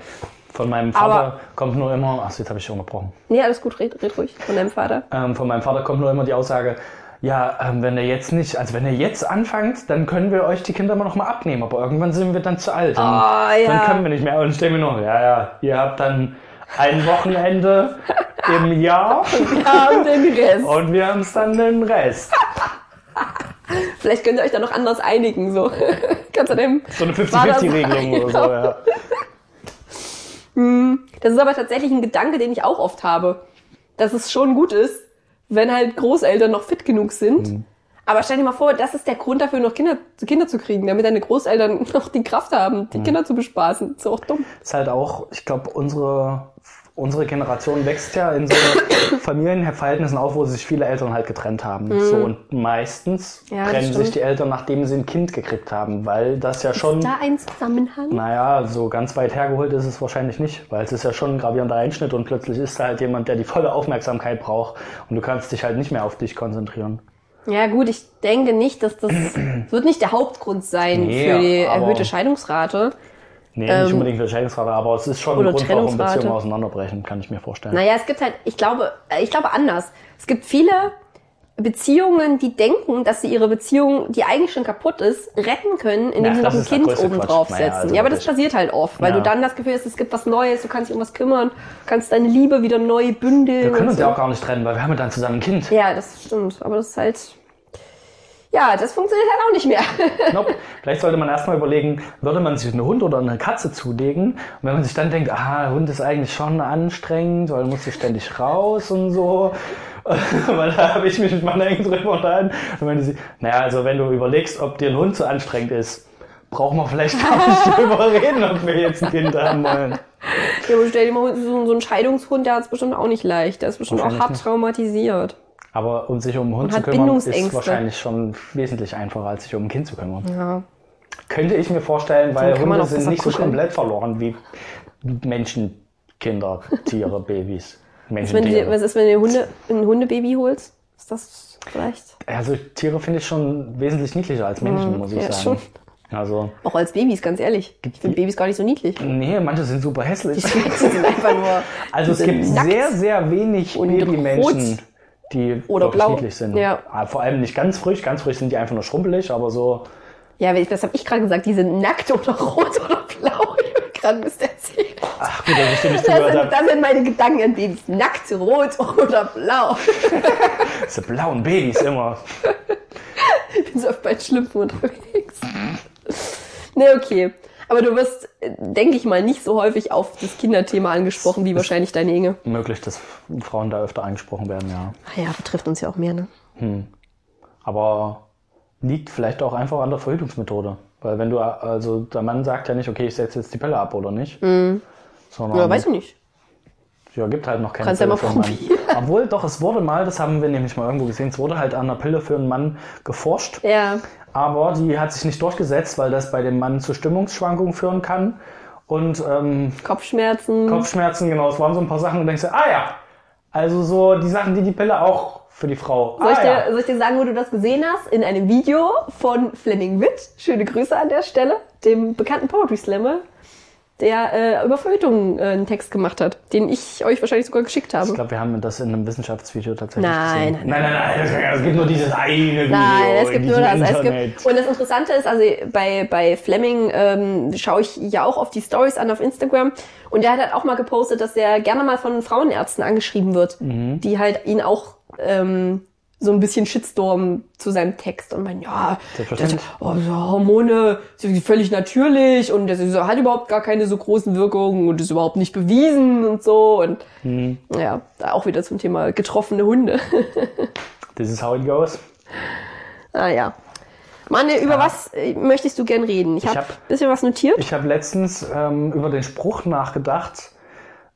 Speaker 2: Von meinem Vater
Speaker 1: Aber-
Speaker 2: kommt nur immer, ach, jetzt habe ich dich unterbrochen.
Speaker 1: Nee, alles gut, red, red ruhig von deinem Vater.
Speaker 2: Ähm, von meinem Vater kommt nur immer die Aussage, ja, ähm, wenn ihr jetzt nicht, also wenn ihr jetzt anfangt, dann können wir euch die Kinder immer noch mal abnehmen, aber irgendwann sind wir dann zu alt. Und
Speaker 1: Ah, ja.
Speaker 2: Dann können wir nicht mehr. Und denke mir noch, ja, ja, ihr habt dann ein Wochenende im Jahr
Speaker 1: Ja, und den Rest.
Speaker 2: und wir haben es dann den Rest.
Speaker 1: Vielleicht könnt ihr euch da noch anders einigen, so. Kannst du dem
Speaker 2: So eine
Speaker 1: Vater
Speaker 2: 50-50-Regelung oder so, ja.
Speaker 1: Das ist aber tatsächlich ein Gedanke, den ich auch oft habe. Dass es schon gut ist, wenn halt Großeltern noch fit genug sind.
Speaker 2: Mhm.
Speaker 1: Aber stell dir mal vor, das ist der Grund dafür, noch Kinder, Kinder zu kriegen, damit deine Großeltern noch die Kraft haben,
Speaker 2: Mhm.
Speaker 1: die Kinder zu bespaßen. ist auch dumm.
Speaker 2: ist halt auch, ich glaube, unsere, unsere Generation wächst ja in so Familienverhältnissen auf, wo sich viele Eltern halt getrennt haben. So, und meistens
Speaker 1: Mhm. Ja, das
Speaker 2: trennen sich die Eltern, nachdem sie ein Kind gekriegt haben, weil das ja schon,
Speaker 1: Da ein Zusammenhang.
Speaker 2: naja, so ganz weit hergeholt ist es wahrscheinlich nicht, weil es ist ja schon ein gravierender Einschnitt und plötzlich ist da halt jemand, der die volle Aufmerksamkeit braucht und du kannst dich halt nicht mehr auf dich konzentrieren.
Speaker 1: Ja gut, ich denke nicht, dass das wird nicht der Hauptgrund sein
Speaker 2: Nee,
Speaker 1: für die erhöhte Scheidungsrate.
Speaker 2: Nee,
Speaker 1: Ähm,
Speaker 2: nicht unbedingt für Scheidungsrate, aber es ist schon ein Grund, warum. Beziehungen auseinanderbrechen, kann ich mir vorstellen.
Speaker 1: Naja, es gibt halt, ich glaube, äh, ich glaube anders. Es gibt viele Beziehungen, die denken, dass sie ihre Beziehung, die eigentlich schon kaputt ist, retten können, indem sie noch ein Kind oben
Speaker 2: Quatsch.
Speaker 1: drauf
Speaker 2: Naja,
Speaker 1: setzen.
Speaker 2: also
Speaker 1: ja, aber das passiert halt oft, weil
Speaker 2: Ja.
Speaker 1: du dann das Gefühl hast, es gibt was Neues, du kannst dich um was kümmern, kannst deine Liebe wieder neu bündeln.
Speaker 2: Wir können uns
Speaker 1: so.
Speaker 2: ja auch gar nicht trennen, weil wir haben ja dann zusammen ein Kind.
Speaker 1: Ja, das stimmt. Aber das ist halt. Ja, das funktioniert halt auch nicht mehr.
Speaker 2: Nope. Vielleicht sollte man erstmal überlegen, würde man sich einen Hund oder eine Katze zulegen? Und wenn man sich dann denkt, ah, Hund ist eigentlich schon anstrengend, weil muss ständig raus und so. weil da habe ich mich mit meiner Enkel drüber unterhalten. Und meinte sie, naja, also wenn du überlegst, ob dir ein Hund zu anstrengend ist, brauchen wir vielleicht gar nicht drüber reden, ob wir jetzt ein Kind haben wollen.
Speaker 1: ja, aber stell dir mal so, so einen Scheidungshund, der hat es bestimmt auch nicht leicht. Der ist bestimmt auch hart
Speaker 2: nicht.
Speaker 1: traumatisiert.
Speaker 2: Aber um sich um einen Hund
Speaker 1: Und
Speaker 2: zu kümmern, ist wahrscheinlich schon wesentlich einfacher, als sich um ein Kind zu kümmern.
Speaker 1: Ja.
Speaker 2: Könnte ich mir vorstellen, weil Hunde sind nicht so
Speaker 1: kuscheln.
Speaker 2: komplett verloren wie Menschen, Kinder, Tiere, Babys.
Speaker 1: Was, dir-
Speaker 2: Menschentiere.
Speaker 1: was ist, wenn du Hunde, ein Hundebaby holst? Ist das vielleicht?
Speaker 2: Also Tiere finde ich schon wesentlich niedlicher als Menschen, muss ich
Speaker 1: ja,
Speaker 2: sagen.
Speaker 1: schon.
Speaker 2: Also,
Speaker 1: Auch als Babys, ganz ehrlich. Ich finde Babys gar nicht so niedlich.
Speaker 2: nee, manche sind super hässlich.
Speaker 1: Die sind einfach nur.
Speaker 2: Also es gibt
Speaker 1: nackt.
Speaker 2: sehr, sehr wenig Babymenschen. Die
Speaker 1: Oder blau.
Speaker 2: niedlich sind.
Speaker 1: Ja.
Speaker 2: Ah, Vor allem nicht ganz frisch. Ganz frisch sind die einfach nur schrumpelig, aber so.
Speaker 1: Ja, das habe ich gerade gesagt. Die sind nackt oder rot oder blau. Ich habe gerade Mist erzählt.
Speaker 2: Ach gut, dass ich dir nicht
Speaker 1: Das
Speaker 2: zugehört
Speaker 1: sind,
Speaker 2: habe.
Speaker 1: das sind meine Gedanken an Babys. Nackt, rot oder blau.
Speaker 2: Diese blauen Babys immer.
Speaker 1: Ich bin so oft bei Schlüpfen unterwegs. Nee, okay. Aber du wirst, äh, denke ich mal, nicht so häufig auf das Kinderthema angesprochen, wie wahrscheinlich deine Inge.
Speaker 2: Möglich, dass Frauen da öfter angesprochen werden, ja.
Speaker 1: Ah ja, betrifft uns ja auch mehr, ne?
Speaker 2: Aber liegt vielleicht auch einfach an der Verhütungsmethode. Weil wenn du, also der Mann sagt ja nicht, okay, ich setze jetzt die Pille ab oder nicht. Sondern
Speaker 1: Ja, weiß ich nicht.
Speaker 2: Ja, gibt halt noch keine
Speaker 1: Kannst ja
Speaker 2: Pille
Speaker 1: mal
Speaker 2: für einen Mann. Obwohl, doch, es wurde mal, das haben wir nämlich mal irgendwo gesehen, es wurde halt an einer Pille für einen Mann geforscht.
Speaker 1: Ja.
Speaker 2: Aber die hat sich nicht durchgesetzt, weil das bei dem Mann zu Stimmungsschwankungen führen kann. Und ähm,
Speaker 1: Kopfschmerzen.
Speaker 2: Kopfschmerzen, genau, es waren so ein paar Sachen und denkst du, ah ja, also so die Sachen, die die Pille auch für die Frau.
Speaker 1: Soll ich,
Speaker 2: ah,
Speaker 1: dir,
Speaker 2: ja.
Speaker 1: soll ich dir sagen, wo du das gesehen hast? In einem Video von Fleming Witt. Schöne Grüße an der Stelle. Dem bekannten Poetry Slammer, der äh, über Verhütung äh, einen Text gemacht hat, den ich euch wahrscheinlich sogar geschickt habe.
Speaker 2: Ich glaube, wir haben das in einem Wissenschaftsvideo tatsächlich
Speaker 1: Nein,
Speaker 2: gesehen.
Speaker 1: nein,
Speaker 2: nein, nein, nein, es gibt nur dieses eine Video
Speaker 1: Nein, es
Speaker 2: in
Speaker 1: gibt nur das. Es
Speaker 2: Internet.
Speaker 1: gibt, und das Interessante ist, also bei, bei Fleming ähm, schaue ich ja auch auf die Stories an auf Instagram. Und der hat halt auch mal gepostet, dass er gerne mal von Frauenärzten angeschrieben wird,
Speaker 2: Mhm.
Speaker 1: die halt ihn auch ähm, so ein bisschen Shitstorm zu seinem Text und meinen, ja, das, oh, so Hormone sind völlig natürlich und das ist, hat überhaupt gar keine so großen Wirkungen und ist überhaupt nicht bewiesen und so. Und
Speaker 2: Mhm.
Speaker 1: ja, da auch wieder zum Thema getroffene Hunde.
Speaker 2: This is how it goes.
Speaker 1: Ah ja. Manne, über was äh, möchtest du gern reden? Ich,
Speaker 2: Ich
Speaker 1: hab
Speaker 2: hab-
Speaker 1: ein bisschen was notiert.
Speaker 2: Ich habe letztens ähm, über den Spruch nachgedacht,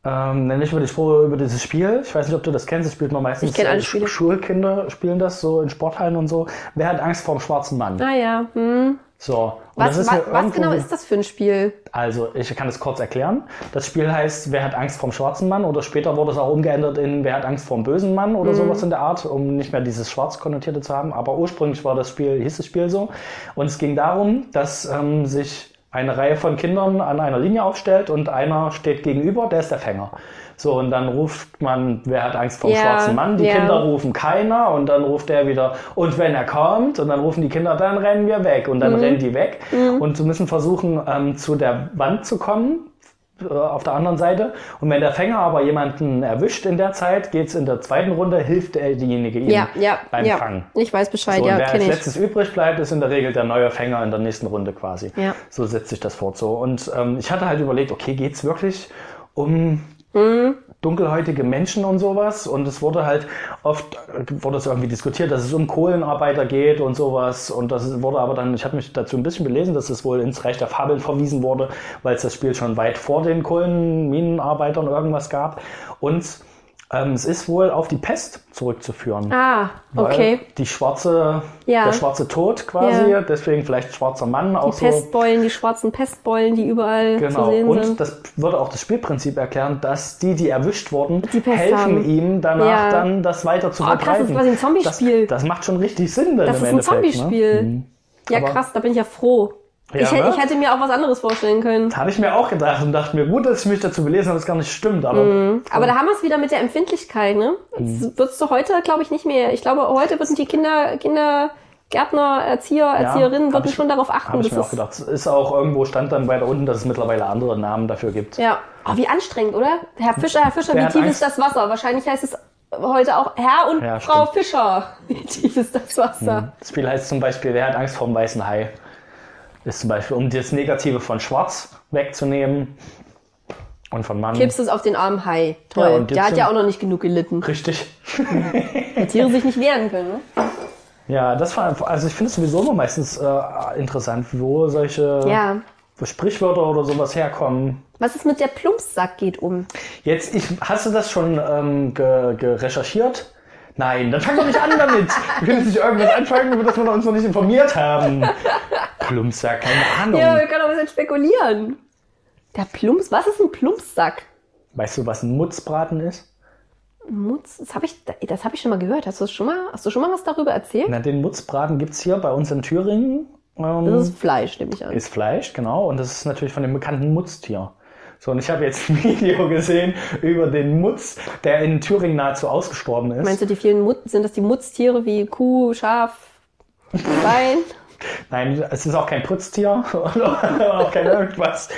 Speaker 2: ähm, nämlich über den Spruch über dieses Spiel. Ich weiß nicht, ob du das kennst. Das spielt man meistens.
Speaker 1: Ich kenn alle Spiele.
Speaker 2: Schulkinder spielen das so in Sporthallen und so. Wer hat Angst vor dem schwarzen Mann?
Speaker 1: ah ja. Hm.
Speaker 2: So.
Speaker 1: Was, wa
Speaker 2: mir
Speaker 1: was
Speaker 2: irgendwo-
Speaker 1: genau ist das für ein Spiel?
Speaker 2: Also, ich kann es kurz erklären. Das Spiel heißt, wer hat Angst vom schwarzen Mann? Oder später wurde es auch umgeändert in, wer hat Angst vom bösen Mann? Oder sowas in der Art, um nicht mehr dieses schwarz konnotierte zu haben. Aber ursprünglich war das Spiel, hieß das Spiel so. Und es ging darum, dass ähm, sich eine Reihe von Kindern an einer Linie aufstellt und einer steht gegenüber, der ist der Fänger. So, und dann ruft man, wer hat Angst vom
Speaker 1: Ja,
Speaker 2: schwarzen Mann? Die
Speaker 1: ja.
Speaker 2: Kinder rufen keiner und dann ruft der wieder, und wenn er kommt, und dann rufen die Kinder, dann rennen wir weg und dann
Speaker 1: Mhm.
Speaker 2: rennen die weg und sie müssen versuchen, ähm, zu der Wand zu kommen, auf der anderen Seite. Und wenn der Fänger aber jemanden erwischt in der Zeit, geht's in der zweiten Runde, hilft er diejenige ihm
Speaker 1: Ja, ja,
Speaker 2: beim
Speaker 1: ja.
Speaker 2: Fangen.
Speaker 1: Ich weiß Bescheid,
Speaker 2: So,
Speaker 1: ja,
Speaker 2: wer als
Speaker 1: kenne ich.
Speaker 2: letztes übrig bleibt, ist in der Regel der neue Fänger in der nächsten Runde quasi.
Speaker 1: Ja.
Speaker 2: So setzt sich das fort. So. Und ähm, ich hatte halt überlegt, okay, geht's wirklich um
Speaker 1: Mhm.
Speaker 2: Dunkelhäutige Menschen und sowas? Und es wurde halt oft, wurde es irgendwie diskutiert, dass es um Kohlenarbeiter geht und sowas. Und das wurde aber dann, ich habe mich dazu ein bisschen belesen, dass es wohl ins Reich der Fabeln verwiesen wurde, weil es das Spiel schon weit vor den Kohlenminenarbeitern irgendwas gab. Und ähm, es ist wohl auf die Pest zurückzuführen.
Speaker 1: Ah, okay.
Speaker 2: Die schwarze,
Speaker 1: Ja.
Speaker 2: der schwarze Tod quasi,
Speaker 1: Ja.
Speaker 2: deswegen vielleicht schwarzer Mann auch
Speaker 1: Die
Speaker 2: so.
Speaker 1: Pestbeulen, die schwarzen Pestbeulen, die überall
Speaker 2: Genau.
Speaker 1: zu sehen
Speaker 2: Und
Speaker 1: sind.
Speaker 2: das würde auch das Spielprinzip erklären, dass die, die erwischt wurden,
Speaker 1: Die
Speaker 2: helfen
Speaker 1: haben.
Speaker 2: ihm danach
Speaker 1: Ja.
Speaker 2: dann das weiter zu
Speaker 1: Oh, krass, das ist
Speaker 2: verbreiten.
Speaker 1: quasi ein Zombie-Spiel.
Speaker 2: Das, das macht schon richtig Sinn dann
Speaker 1: Das
Speaker 2: im
Speaker 1: ist ein
Speaker 2: Endeffekt.
Speaker 1: Zombie-Spiel.
Speaker 2: Ne?
Speaker 1: Ja,
Speaker 2: Aber-
Speaker 1: krass, da bin ich ja froh.
Speaker 2: Ja,
Speaker 1: ich, hätte,
Speaker 2: ne?
Speaker 1: ich hätte mir auch was anderes vorstellen können.
Speaker 2: Habe ich mir auch gedacht und dachte mir, gut, dass ich mich dazu belesen habe, das gar nicht stimmt. Aber
Speaker 1: Mhm. Aber da haben wir es wieder mit der Empfindlichkeit, ne?
Speaker 2: Mhm.
Speaker 1: Das würdest du heute, glaube ich, nicht mehr. Ich glaube, heute würden die Kinder, Kinder, Gärtner, Erzieher, Erzieherinnen
Speaker 2: hab
Speaker 1: würden
Speaker 2: ich-
Speaker 1: schon darauf achten.
Speaker 2: habe ich mir auch
Speaker 1: es-
Speaker 2: gedacht. Es ist auch irgendwo stand dann weiter unten, dass es mittlerweile andere Namen dafür gibt.
Speaker 1: Ja. Oh, wie anstrengend, oder? Herr Fischer, Herr Fischer, wie tief ist das Wasser? Wahrscheinlich heißt es heute auch Herr und
Speaker 2: Ja,
Speaker 1: Frau Fischer. Wie tief ist das Wasser?
Speaker 2: Das Spiel heißt zum Beispiel, wer hat Angst vor dem weißen Hai? Ist zum Beispiel, um das Negative von Schwarz wegzunehmen und von Mann.
Speaker 1: Kippst es auf den armen Hai. Toll.
Speaker 2: Ja,
Speaker 1: Der hat ja auch noch nicht genug gelitten.
Speaker 2: Richtig.
Speaker 1: Die Tiere sich nicht wehren können, ne?
Speaker 2: Ja, das war, also ich finde es sowieso immer meistens äh, interessant, wo solche
Speaker 1: Ja.
Speaker 2: Sprichwörter oder sowas herkommen.
Speaker 1: Was ist mit der Plumpsack geht um?
Speaker 2: Jetzt, ich, hast du das schon ähm, ge, ge recherchiert? Nein, dann fang doch nicht an damit. Wir können nicht irgendwas anfangen, über das wir uns noch nicht informiert haben. Plumpsack, keine Ahnung.
Speaker 1: Ja, wir können auch ein bisschen spekulieren. Der Plumps, was ist ein Plumpsack?
Speaker 2: Weißt du, was ein Mutzbraten ist?
Speaker 1: Mutz, das habe ich, das habe ich schon mal gehört. Hast du schon mal, hast du schon mal was darüber erzählt?
Speaker 2: Na, den Mutzbraten gibt's hier bei uns in Thüringen. Ähm,
Speaker 1: Das ist Fleisch, nehme ich an.
Speaker 2: ist Fleisch, genau. Und das ist natürlich von dem bekannten Mutztier. So, und ich habe jetzt ein Video gesehen über den Mutz, der in Thüringen nahezu ausgestorben ist.
Speaker 1: Meinst du, die vielen Mutz, sind das die Mutztiere wie Kuh, Schaf, Schwein?
Speaker 2: Nein, es ist auch kein Putztier oder auch kein irgendwas.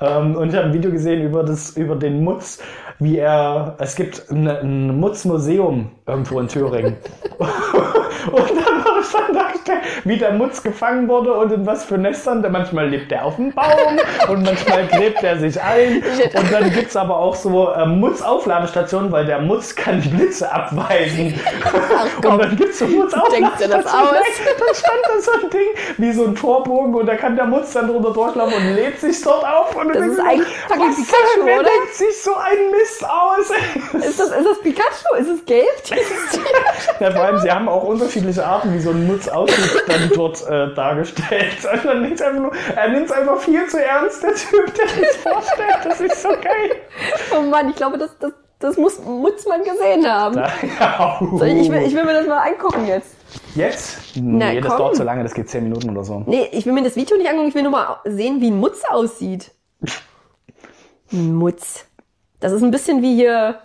Speaker 2: Ähm, und ich habe ein Video gesehen über, das, über den Mutz, wie er. Es gibt ein, ein Mutzmuseum irgendwo in Thüringen. Und dann dann dargestellt, wie der Mutz gefangen wurde und in was für Nestern. Manchmal lebt er auf dem Baum und manchmal gräbt er sich ein. Und dann gibt's aber auch so äh, Mutz-Aufladestationen, weil der Mutz kann die Blitze abweisen.
Speaker 1: komm.
Speaker 2: und dann gibt's so mutz
Speaker 1: Denkst du das aus?
Speaker 2: Dann stand da so ein Ding wie so ein Torbogen und da kann der Mutz dann drunter durchlaufen und lädt sich dort auf. Und
Speaker 1: Das ist eigentlich fucking
Speaker 2: was
Speaker 1: Pikachu,
Speaker 2: wer
Speaker 1: oder?
Speaker 2: denkt sich so ein Mist aus?
Speaker 1: Ist das, ist das Pikachu? Ist es gelb?
Speaker 2: Ja, vor allem, sie haben auch unterschiedliche Arten, wie so ein Mutz aussieht, dann dort äh, dargestellt. Und dann nimmt einfach nur, er nimmt es einfach viel zu ernst, der Typ, der das vorstellt. Das ist so geil.
Speaker 1: Oh Mann, ich glaube, das, das, das muss Mutzmann gesehen haben.
Speaker 2: Ja.
Speaker 1: So, ich, will, ich will mir das mal angucken jetzt.
Speaker 2: Jetzt?
Speaker 1: Na,
Speaker 2: Nee, das
Speaker 1: komm.
Speaker 2: dauert zu lange, das geht 10 Minuten oder so.
Speaker 1: Nee, ich will mir das Video nicht angucken, ich will nur mal sehen, wie ein Mutz aussieht. Mutz. Das ist ein bisschen wie hier.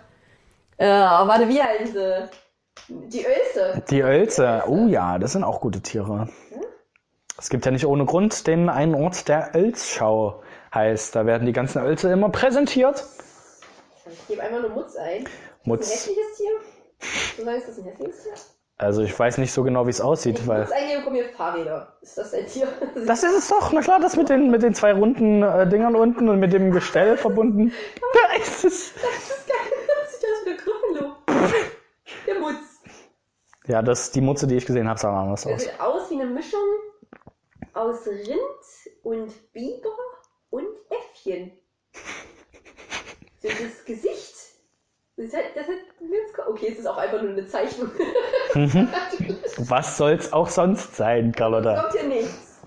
Speaker 1: Äh, warte, wie heißt sie? Die Ölse.
Speaker 2: Die Ölze, oh ja, das sind auch gute Tiere. Es gibt ja nicht ohne Grund den einen Ort, der Ölzschau heißt. Da werden die ganzen Ölze immer präsentiert.
Speaker 1: Ich gebe einfach nur Mutz ein. Ist ein
Speaker 2: Mutz.
Speaker 1: hässliches Tier? Du sagst, das ist ein hässliches Tier?
Speaker 2: Also ich weiß nicht so genau, wie es aussieht, weil.
Speaker 1: Mutz eingeben, kommen hier Fahrräder. Ist das ein Tier?
Speaker 2: Das ist es doch, na klar, das mit den, mit den zwei runden äh, Dingern unten und mit dem Gestell verbunden. Da ist es.
Speaker 1: Das ist geil. Das sieht aus wie eine Griffelo. Der Mutz.
Speaker 2: Ja, das die Mutze, die ich gesehen habe, sah anders
Speaker 1: Der
Speaker 2: aus.
Speaker 1: sieht aus wie eine Mischung aus Rind und Biber und Äffchen. So das Gesicht. Das ist halt, das hat, okay, es ist auch einfach nur eine Zeichnung.
Speaker 2: Was soll's auch sonst sein, Carlotta?
Speaker 1: Kommt hier nichts.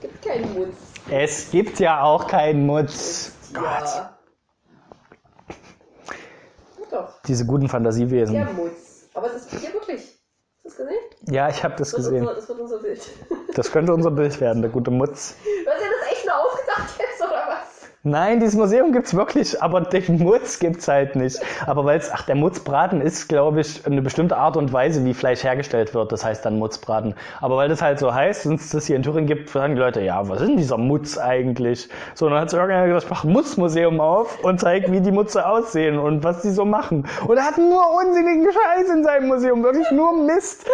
Speaker 1: Gibt keinen Mutz.
Speaker 2: Es gibt ja auch keinen Mutz. Gott.
Speaker 1: Ja. Ja, Doch,
Speaker 2: Diese guten Fantasiewesen.
Speaker 1: der Mutz. Aber es ist wirklich. Hast du das gesehen?
Speaker 2: Ja, ich habe das
Speaker 1: Das
Speaker 2: gesehen.
Speaker 1: unser, das wird unser Bild.
Speaker 2: Das könnte unser Bild werden, der gute Mutz.
Speaker 1: Du hast ja das echt nur ausgedacht jetzt, oder was?
Speaker 2: Nein, dieses Museum gibt's wirklich, aber den Mutz gibt's halt nicht. Aber weil es, ach, der Mutzbraten ist, glaube ich, eine bestimmte Art und Weise, wie Fleisch hergestellt wird. Das heißt dann Mutzbraten. Aber weil das halt so heißt, und es das hier in Thüringen gibt, fragen die Leute, ja, was ist denn dieser Mutz eigentlich? So, dann hat irgendeiner gesagt, ich mach Mutzmuseum auf und zeigt, wie die Mutze aussehen und was die so machen. Und er hat nur unsinnigen Scheiß in seinem Museum, wirklich nur Mist.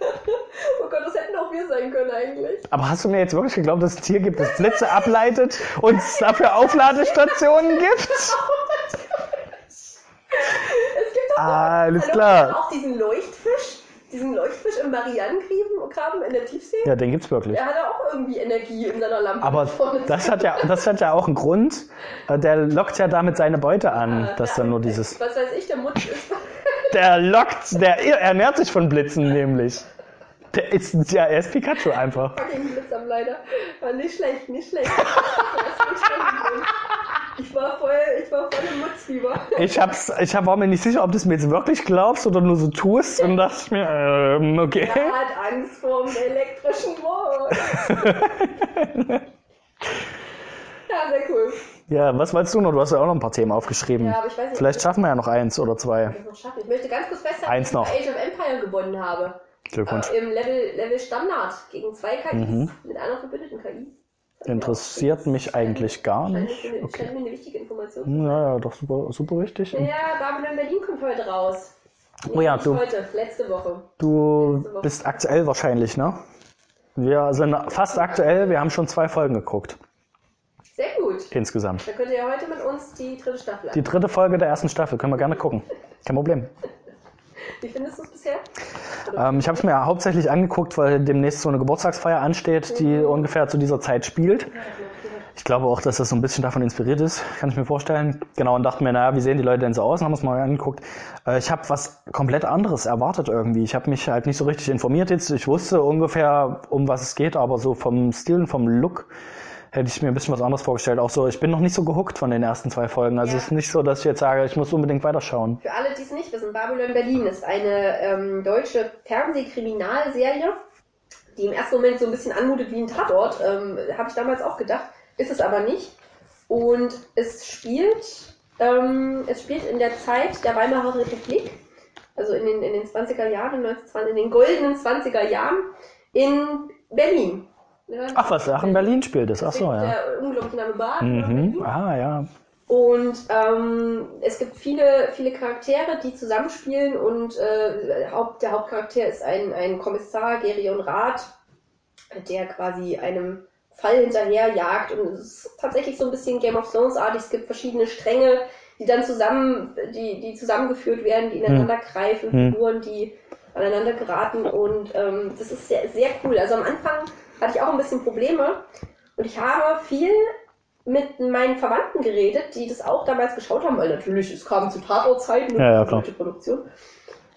Speaker 1: Oh Gott, das hätten auch wir sein können eigentlich.
Speaker 2: Aber hast du mir jetzt wirklich geglaubt, dass es ein Tier gibt, das Blitze ableitet und es dafür Aufladestationen gibt?
Speaker 1: Es gibt doch
Speaker 2: Alles
Speaker 1: Hallo,
Speaker 2: klar.
Speaker 1: auch diesen Leuchtfisch, diesen Leuchtfisch im Marianengraben Graben in der Tiefsee.
Speaker 2: Ja, den gibt's wirklich.
Speaker 1: Der hat ja auch irgendwie Energie in seiner Lampe.
Speaker 2: Aber das hat ja, das hat ja auch einen Grund. Äh, Der lockt ja damit seine Beute an, dass dann nur dieses.
Speaker 1: Was weiß ich, der Mutz ist.
Speaker 2: Der lockt, der ernährt sich von Blitzen nämlich. Der ist, ja, er ist Pikachu einfach.
Speaker 1: Blitzableiter. Aber nicht schlecht, nicht schlecht. Nicht. Ich war voll, ich war voll im Mutzfieber.
Speaker 2: Ich hab's, ich hab, war mir nicht sicher, ob du es mir jetzt wirklich glaubst oder nur so tust und dachte ich mir, ähm, okay.
Speaker 1: Er hat Angst vor dem elektrischen Moor. Ja, sehr cool.
Speaker 2: Ja, was wolltest du noch? Du hast ja auch noch ein paar Themen aufgeschrieben.
Speaker 1: Ja, aber ich weiß nicht,
Speaker 2: Vielleicht schaffen wir ja noch eins oder zwei.
Speaker 1: ich möchte ganz kurz festhalten,
Speaker 2: Eins noch.
Speaker 1: dass ich Age of Empire gewonnen habe.
Speaker 2: Glückwunsch.
Speaker 1: Äh, Im Level, Level Standard gegen zwei KIs
Speaker 2: Mhm.
Speaker 1: mit einer verbündeten KI.
Speaker 2: Interessiert mich eigentlich gar
Speaker 1: Scheint
Speaker 2: nicht.
Speaker 1: eine,
Speaker 2: Okay.
Speaker 1: scheint mir eine wichtige Information.
Speaker 2: Ja, ja, doch super, super wichtig.
Speaker 1: Ja, Babylon Berlin kommt heute raus.
Speaker 2: Oh ja, du-
Speaker 1: heute, letzte Woche.
Speaker 2: Du bist aktuell wahrscheinlich, ne? Wir sind fast aktuell, wir haben schon zwei Folgen geguckt.
Speaker 1: Sehr gut.
Speaker 2: Insgesamt.
Speaker 1: Dann könnt ihr ja heute mit uns die dritte Staffel
Speaker 2: Die
Speaker 1: an.
Speaker 2: dritte Folge der ersten Staffel, können wir gerne gucken. Kein Problem.
Speaker 1: Wie findest du es bisher?
Speaker 2: Ähm, ich habe es mir hauptsächlich angeguckt, weil demnächst so eine Geburtstagsfeier ansteht, die ungefähr zu dieser Zeit spielt. Ich glaube auch, dass das so ein bisschen davon inspiriert ist, kann ich mir vorstellen. Genau, und dachte mir, naja, wie sehen die Leute denn so aus? Und haben es mal angeguckt. Äh, ich habe was komplett anderes erwartet irgendwie. Ich habe mich halt nicht so richtig informiert jetzt. Ich wusste ungefähr, um was es geht, aber so vom Stil und vom Look hätte ich mir ein bisschen was anderes vorgestellt. Auch so, ich bin noch nicht so gehuckt von den ersten zwei Folgen. Also
Speaker 1: Ja.
Speaker 2: es ist nicht so, dass ich jetzt sage, ich muss unbedingt weiterschauen.
Speaker 1: Für alle, die es nicht wissen, Babylon Berlin ist eine ähm, deutsche Fernsehkriminalserie, die im ersten Moment so ein bisschen anmutet wie ein Tatort. Ähm, Habe ich damals auch gedacht, ist es aber nicht. Und es spielt, ähm, es spielt in der Zeit der Weimarer Republik, also in den, in den 20er Jahren, 1920, in den goldenen 20er Jahren in Berlin. Ja,
Speaker 2: Ach was, ach in Berlin spielt es. Ach so, ja.
Speaker 1: Der unglaubliche Name Baden.
Speaker 2: Mhm. Ah, ja.
Speaker 1: Und ähm, es gibt viele, viele Charaktere, die zusammenspielen und äh, Haupt, der Hauptcharakter ist ein, ein Kommissar, Gerion Rath, der quasi einem Fall hinterherjagt und es ist tatsächlich so ein bisschen Game of Thrones-artig. Es gibt verschiedene Stränge, die dann zusammen, die, die zusammengeführt werden, die ineinander greifen,
Speaker 2: Hm.
Speaker 1: Figuren, die aneinander geraten und ähm, das ist sehr, sehr cool. Also am Anfang hatte ich auch ein bisschen Probleme und ich habe viel mit meinen Verwandten geredet, die das auch damals geschaut haben, weil natürlich, es kam zu Tatortzeiten
Speaker 2: Ja, ja, klar.
Speaker 1: Produktion.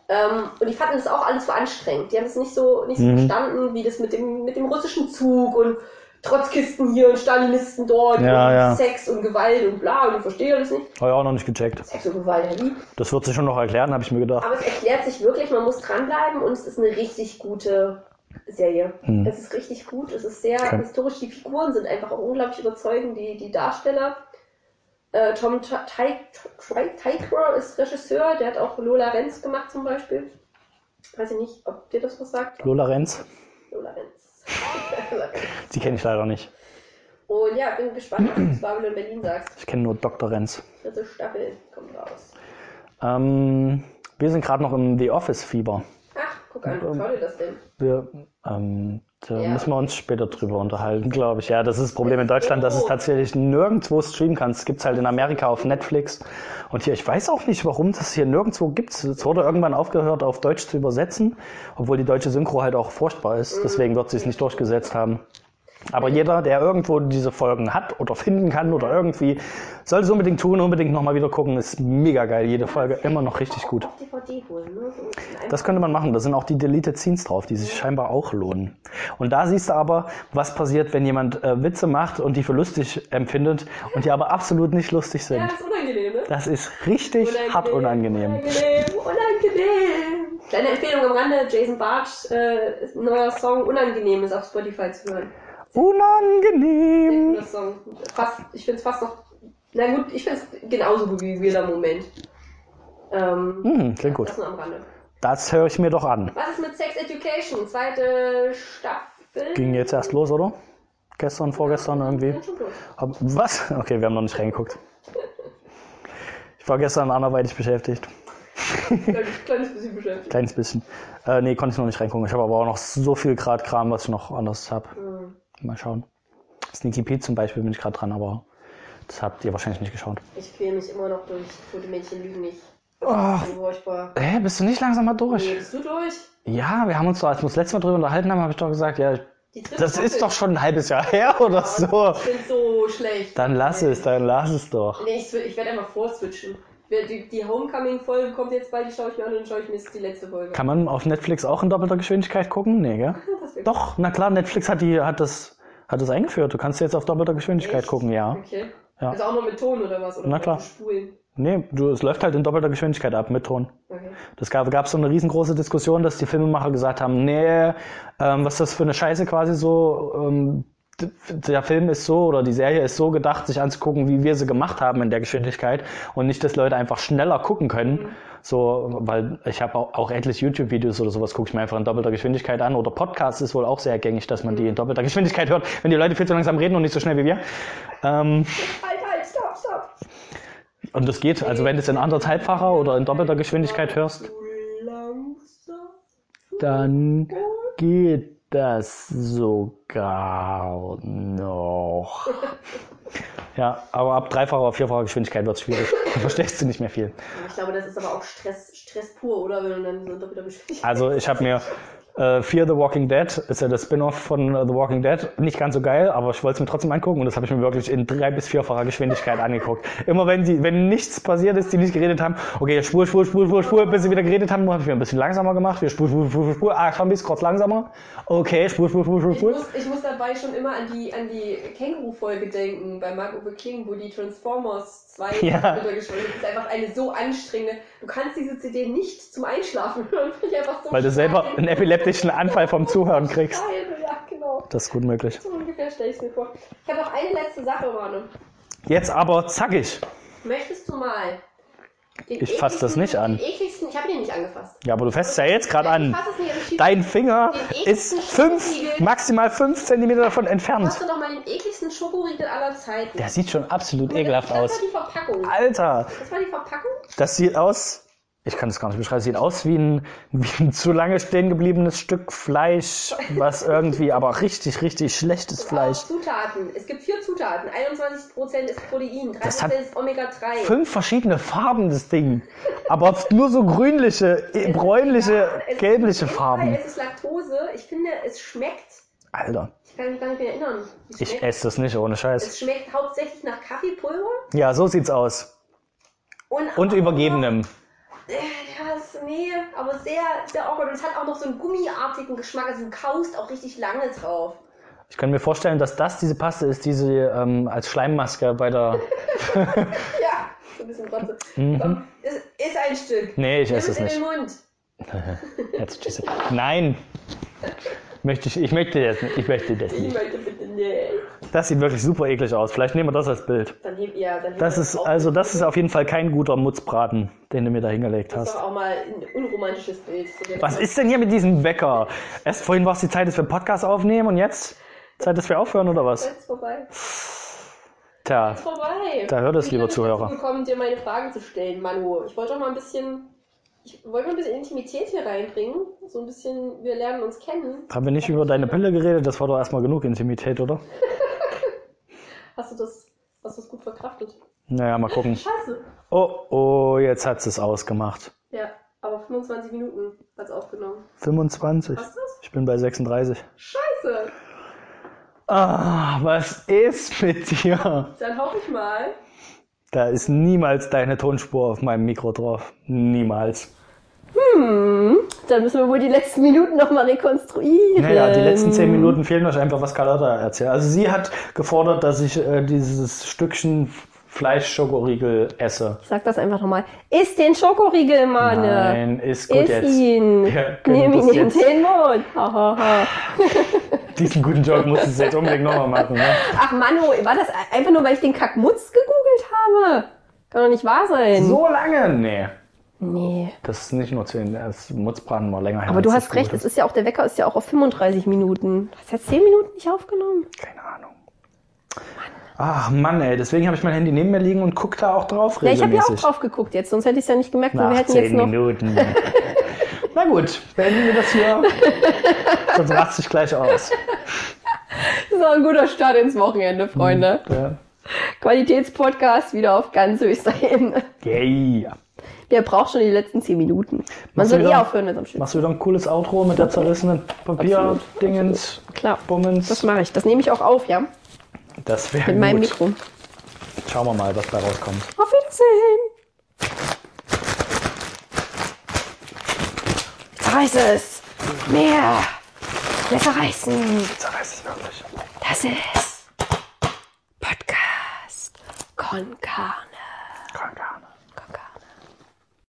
Speaker 1: Ähm, und die fanden das auch alles so anstrengend. Die haben es nicht so, nicht so
Speaker 2: Mhm.
Speaker 1: verstanden, wie das mit dem, mit dem russischen Zug und Trotzkisten hier und Stalinisten dort
Speaker 2: Ja,
Speaker 1: und
Speaker 2: ja.
Speaker 1: Sex und Gewalt und bla und ich verstehe alles nicht.
Speaker 2: Habe ich auch noch nicht gecheckt.
Speaker 1: Sex und Gewalt, ja wie?
Speaker 2: Das wird sich schon noch erklären, habe ich mir gedacht.
Speaker 1: Aber es erklärt sich wirklich, man muss dranbleiben und es ist eine richtig gute Serie.
Speaker 2: Hm.
Speaker 1: Es ist richtig gut, es ist sehr
Speaker 2: Okay.
Speaker 1: historisch, die Figuren sind einfach auch unglaublich überzeugend, die, die Darsteller. Äh, Tom Tykwer ist Regisseur, der hat auch Lola Renz gemacht zum Beispiel. Weiß ich nicht, ob dir das was sagt.
Speaker 2: Lola Renz,
Speaker 1: Lola Renz.
Speaker 2: Die kenne ich leider nicht.
Speaker 1: Und ja, bin gespannt, was du Babylon Berlin sagst.
Speaker 2: Ich kenne nur Dr. Renz.
Speaker 1: Dritte Staffel kommt raus.
Speaker 2: Ähm, wir sind gerade noch im The Office-Fieber.
Speaker 1: Guck an, schau dir das denn.
Speaker 2: Wir, ähm, da
Speaker 1: Ja.
Speaker 2: müssen wir uns später drüber unterhalten, glaube ich. Ja, das ist das Problem in Deutschland, dass es tatsächlich nirgendwo streamen kannst. Es gibt halt in Amerika auf Netflix. Und hier, ich weiß auch nicht, warum das hier nirgendwo gibt. Es wurde irgendwann aufgehört, auf Deutsch zu übersetzen, obwohl die deutsche Synchro halt auch furchtbar ist. Deswegen wird sie es nicht durchgesetzt haben. Aber jeder, der irgendwo diese Folgen hat oder finden kann oder irgendwie, soll es unbedingt tun, unbedingt nochmal wieder gucken. Ist mega geil. Jede Folge immer noch richtig gut. Das könnte man machen. Da sind auch die Deleted Scenes drauf, die sich scheinbar auch lohnen. Und da siehst du aber, was passiert, wenn jemand äh, Witze macht und die für lustig empfindet und die aber absolut nicht lustig
Speaker 1: Ja,
Speaker 2: sind.
Speaker 1: das ist unangenehm, ne?
Speaker 2: Das ist richtig hart unangenehm.
Speaker 1: Unangenehm, unangenehm. Kleine Empfehlung am Rande, Jason Bartsch, äh, neuer Song Unangenehm ist auf Spotify zu hören.
Speaker 2: Unangenehm.
Speaker 1: Ich finde es fast noch, na gut, ich finde es genauso gut wie Weirder Moment. Ähm,
Speaker 2: Hm, klingt gut.
Speaker 1: Das nur am Rande.
Speaker 2: Das höre ich mir doch an.
Speaker 1: Was ist mit Sex Education? Zweite Staffel?
Speaker 2: Ging jetzt erst los, oder? Gestern, vorgestern irgendwie. Hab- Was? Okay, wir haben noch nicht reingeguckt. Ich war gestern anderweitig beschäftigt.
Speaker 1: Kleines, kleines bisschen beschäftigt.
Speaker 2: Kleines bisschen. Äh, nee, konnte ich noch nicht reingucken. Ich habe aber auch noch so viel gerade Kram, was ich noch anders habe.
Speaker 1: Hm.
Speaker 2: Mal schauen. Sneaky Pete zum Beispiel bin ich gerade dran, aber das habt ihr wahrscheinlich nicht geschaut.
Speaker 1: Ich quäle mich immer noch durch. Tote Mädchen lügen nicht. Furchtbar.
Speaker 2: Hä, bist du nicht langsam mal
Speaker 1: Nee,
Speaker 2: durch?
Speaker 1: bist du durch?
Speaker 2: Ja, wir haben uns doch, als wir uns letztes Mal drüber unterhalten haben, habe ich doch gesagt, ja, das ist doch schon ein halbes Jahr her oder so.
Speaker 1: Ich bin so schlecht.
Speaker 2: Dann lass es, dann lass es doch.
Speaker 1: Nee, ich, ich werde einfach vorswitchen. Die, die Homecoming-Folge kommt jetzt bald, die schaue ich mir an und dann schaue ich mir jetzt die letzte Folge an.
Speaker 2: Kann man auf Netflix auch in doppelter Geschwindigkeit gucken? Nee, gell? Doch, na klar, Netflix hat die, hat das, hat das eingeführt. Du kannst jetzt auf doppelter Geschwindigkeit
Speaker 1: Echt?
Speaker 2: gucken, ja.
Speaker 1: Okay.
Speaker 2: Ja.
Speaker 1: Also auch noch mit Ton oder was? Oder
Speaker 2: Na
Speaker 1: nur
Speaker 2: klar.
Speaker 1: Spulen?
Speaker 2: Nee, du, es läuft halt in doppelter Geschwindigkeit ab mit Ton.
Speaker 1: Okay.
Speaker 2: Das gab, gab so eine riesengroße Diskussion, dass die Filmemacher gesagt haben, nee, ähm, was ist das für eine Scheiße quasi so, ähm, der Film ist so oder die Serie ist so gedacht, sich anzugucken, wie wir sie gemacht haben in der Geschwindigkeit und nicht, dass Leute einfach schneller gucken können. So, weil ich habe auch, auch etliche YouTube-Videos oder sowas, gucke ich mir einfach in doppelter Geschwindigkeit an. Oder Podcasts ist wohl auch sehr gängig, dass man die in doppelter Geschwindigkeit hört, wenn die Leute viel zu langsam reden und nicht so schnell wie wir. Ähm,
Speaker 1: Halt, halt, stopp, stopp.
Speaker 2: und das geht. Also wenn du es in anderthalbfacher oder in doppelter Geschwindigkeit hörst,
Speaker 1: langsam.
Speaker 2: dann geht das sogar noch. Ja, aber ab dreifacher oder vierfacher Geschwindigkeit wird es schwierig. Dann verstehst du nicht mehr viel.
Speaker 1: Ich glaube, das ist aber auch Stress, Stress pur, oder? Wenn du dann so doppelter Geschwindigkeit.
Speaker 2: Also ich habe mir äh, Fear the Walking Dead, ist ja das Spin-off von äh, The Walking Dead, nicht ganz so geil, aber ich wollte es mir trotzdem angucken und das habe ich mir wirklich in drei bis vierfacher Geschwindigkeit angeguckt. Immer wenn die, wenn nichts passiert ist, die nicht geredet haben, okay, spur, spur, spur, spur, spur, bis sie wieder geredet haben, habe ich mir ein bisschen langsamer gemacht, wir spur, spur, spur, spur, spur, ah, Zombies, kurz langsamer, okay, spur, spur, spur, spur,
Speaker 1: Ich
Speaker 2: spur.
Speaker 1: muss, ich muss dabei schon immer an die, an die Känguru-Folge denken bei Mark Uwe King, wo die Transformers 2
Speaker 2: Ja.
Speaker 1: runtergeschwommen ist. Das ist einfach eine so anstrengende. Du kannst diese CD nicht zum Einschlafen hören, weil ich einfach so
Speaker 2: Weil du selber einen epileptischen Anfall vom Zuhören kriegst.
Speaker 1: Ja, genau.
Speaker 2: Das ist gut möglich.
Speaker 1: So ungefähr stelle ich es mir vor. Ich habe noch eine letzte Sache, Manu.
Speaker 2: Jetzt aber zackig.
Speaker 1: Möchtest du mal den
Speaker 2: Ich fass das nicht an.
Speaker 1: Den ekligsten, ich habe den nicht angefasst.
Speaker 2: Ja, aber du fässt es ja jetzt gerade an.
Speaker 1: nicht,
Speaker 2: Dein Finger ist fünf, maximal fünf Zentimeter davon entfernt.
Speaker 1: Hast du doch mal den ekligsten Schokoriegel aller Zeiten.
Speaker 2: Der sieht schon absolut ekelhaft
Speaker 1: das
Speaker 2: aus.
Speaker 1: war die Verpackung.
Speaker 2: Alter,
Speaker 1: Das war die Verpackung?
Speaker 2: das sieht aus. Ich kann es gar nicht beschreiben. Sieht aus wie ein, wie ein zu lange stehen gebliebenes Stück Fleisch, was irgendwie, aber richtig, richtig schlechtes Fleisch.
Speaker 1: Zutaten. Es gibt vier Zutaten. 21% ist Protein, 3%
Speaker 2: Das hat
Speaker 1: ist Omega-3.
Speaker 2: Fünf verschiedene Farben, das Ding. Aber nur so grünliche, eh, bräunliche, gelbliche Farben.
Speaker 1: Es ist Laktose. Ich finde, es schmeckt.
Speaker 2: Alter,
Speaker 1: Ich kann mich gar nicht mehr erinnern.
Speaker 2: Ich esse das nicht ohne Scheiß.
Speaker 1: es schmeckt hauptsächlich nach Kaffeepulver
Speaker 2: Ja, so sieht's aus.
Speaker 1: und,
Speaker 2: Und übergebenem.
Speaker 1: Äh, Ja, das, nee, aber sehr, sehr awkward. Und es hat auch noch so einen gummiartigen Geschmack. Also du kaust auch richtig lange drauf.
Speaker 2: Ich kann mir vorstellen, dass das diese Paste ist, die sie ähm, als Schleimmaske bei der.
Speaker 1: Ja, so ein bisschen Rotze. Komm, ist, ist ein Stück.
Speaker 2: Mhm. Nee, ich
Speaker 1: Nimm
Speaker 2: esse es
Speaker 1: in
Speaker 2: nicht.
Speaker 1: den Mund.
Speaker 2: Jetzt tschüss. Nein! Möchte ich, ich möchte das nicht. Ich möchte das
Speaker 1: Ich
Speaker 2: nicht.
Speaker 1: möchte bitte nicht.
Speaker 2: Das sieht wirklich super eklig aus. Vielleicht nehmen wir das als Bild.
Speaker 1: Dann heb, ja, dann
Speaker 2: Das
Speaker 1: ich
Speaker 2: ist, also das ist auf jeden Fall kein guter Mutzbraten, den du mir da hingelegt
Speaker 1: Das ist
Speaker 2: hast.
Speaker 1: doch auch mal ein unromantisches Bild.
Speaker 2: Was ist denn hier mit diesem Wecker? Erst vorhin war es die Zeit, dass wir Podcast aufnehmen und jetzt Zeit, dass wir aufhören oder was?
Speaker 1: Jetzt vorbei.
Speaker 2: Tja,
Speaker 1: Ist vorbei.
Speaker 2: Da hört es,
Speaker 1: Ich
Speaker 2: lieber Zuhörer.
Speaker 1: dazu gekommen, dir meine Fragen zu stellen, Manu. Ich wollte doch mal ein bisschen, ich wollte mal ein bisschen Intimität hier reinbringen. So ein bisschen, wir lernen uns kennen.
Speaker 2: haben wir nicht über deine Pille geredet? Das war doch erstmal genug Intimität, oder?
Speaker 1: Hast du das, hast du das gut verkraftet?
Speaker 2: Naja, mal gucken.
Speaker 1: Scheiße.
Speaker 2: Oh, oh, jetzt hat es ausgemacht.
Speaker 1: Ja, aber 25 Minuten hat's aufgenommen.
Speaker 2: 25.
Speaker 1: Hast du das?
Speaker 2: Ich bin bei 36.
Speaker 1: Scheiße.
Speaker 2: Ah, was ist mit dir?
Speaker 1: Dann hoffe ich mal.
Speaker 2: Da ist niemals deine Tonspur auf meinem Mikro drauf. Niemals.
Speaker 1: Dann müssen wir wohl die letzten Minuten nochmal rekonstruieren.
Speaker 2: Naja, die letzten zehn Minuten fehlen euch einfach, was Carlotta erzählt. Also sie hat gefordert, dass ich äh, dieses Stückchen Fleischschokoriegel esse.
Speaker 1: Sag das einfach nochmal. Iss den Schokoriegel, Mann.
Speaker 2: Nein, ist gut
Speaker 1: Iss
Speaker 2: jetzt.
Speaker 1: ihn.
Speaker 2: Wir
Speaker 1: Nimm ihn in den Mund. Ha, ha, ha.
Speaker 2: Diesen guten Joke muss ich jetzt unbedingt nochmal machen. Ne?
Speaker 1: Ach Manu, war das einfach nur, weil ich den Kackmutz gegoogelt habe? Kann doch nicht wahr sein.
Speaker 2: So lange? Nee.
Speaker 1: Nee.
Speaker 2: Das ist nicht nur 10, das Mutzbraten mal länger her.
Speaker 1: Aber du hast recht, es ist ja auch, der Wecker ist ja auch auf 35 Minuten. Hast du jetzt 10 Minuten nicht aufgenommen?
Speaker 2: Keine Ahnung. Ach Mann, ey, deswegen habe ich mein Handy neben mir liegen und guck da auch drauf
Speaker 1: Ja, ich habe ja auch drauf geguckt jetzt, sonst hätte ich es ja nicht gemerkt, weil wir
Speaker 2: Nach
Speaker 1: hätten jetzt
Speaker 2: 10
Speaker 1: noch.
Speaker 2: Minuten. Na gut, beenden wir das hier. Sonst macht sich gleich aus.
Speaker 1: Das ist auch ein guter Start ins Wochenende, Freunde.
Speaker 2: Ja.
Speaker 1: Qualitätspodcast wieder auf ganz höchster Ebene.
Speaker 2: Yay.
Speaker 1: Wer braucht schon die letzten 10 Minuten? Man soll eh aufhören, wenn es am Stück
Speaker 2: Machst du wieder ein cooles Outro mit der zerrissenen Papier-Dingens?
Speaker 1: Klar.
Speaker 2: Bummens?
Speaker 1: Das mache ich. Das nehme ich auch auf, ja?
Speaker 2: Das wäre
Speaker 1: Mit
Speaker 2: gut.
Speaker 1: meinem Mikro.
Speaker 2: Schauen wir mal, was da rauskommt.
Speaker 1: Auf Wiedersehen. Zerreiß es. Mehr. Mehr zerreißen.
Speaker 2: Zerreiß es wirklich.
Speaker 1: Das ist Podcast Con Carne.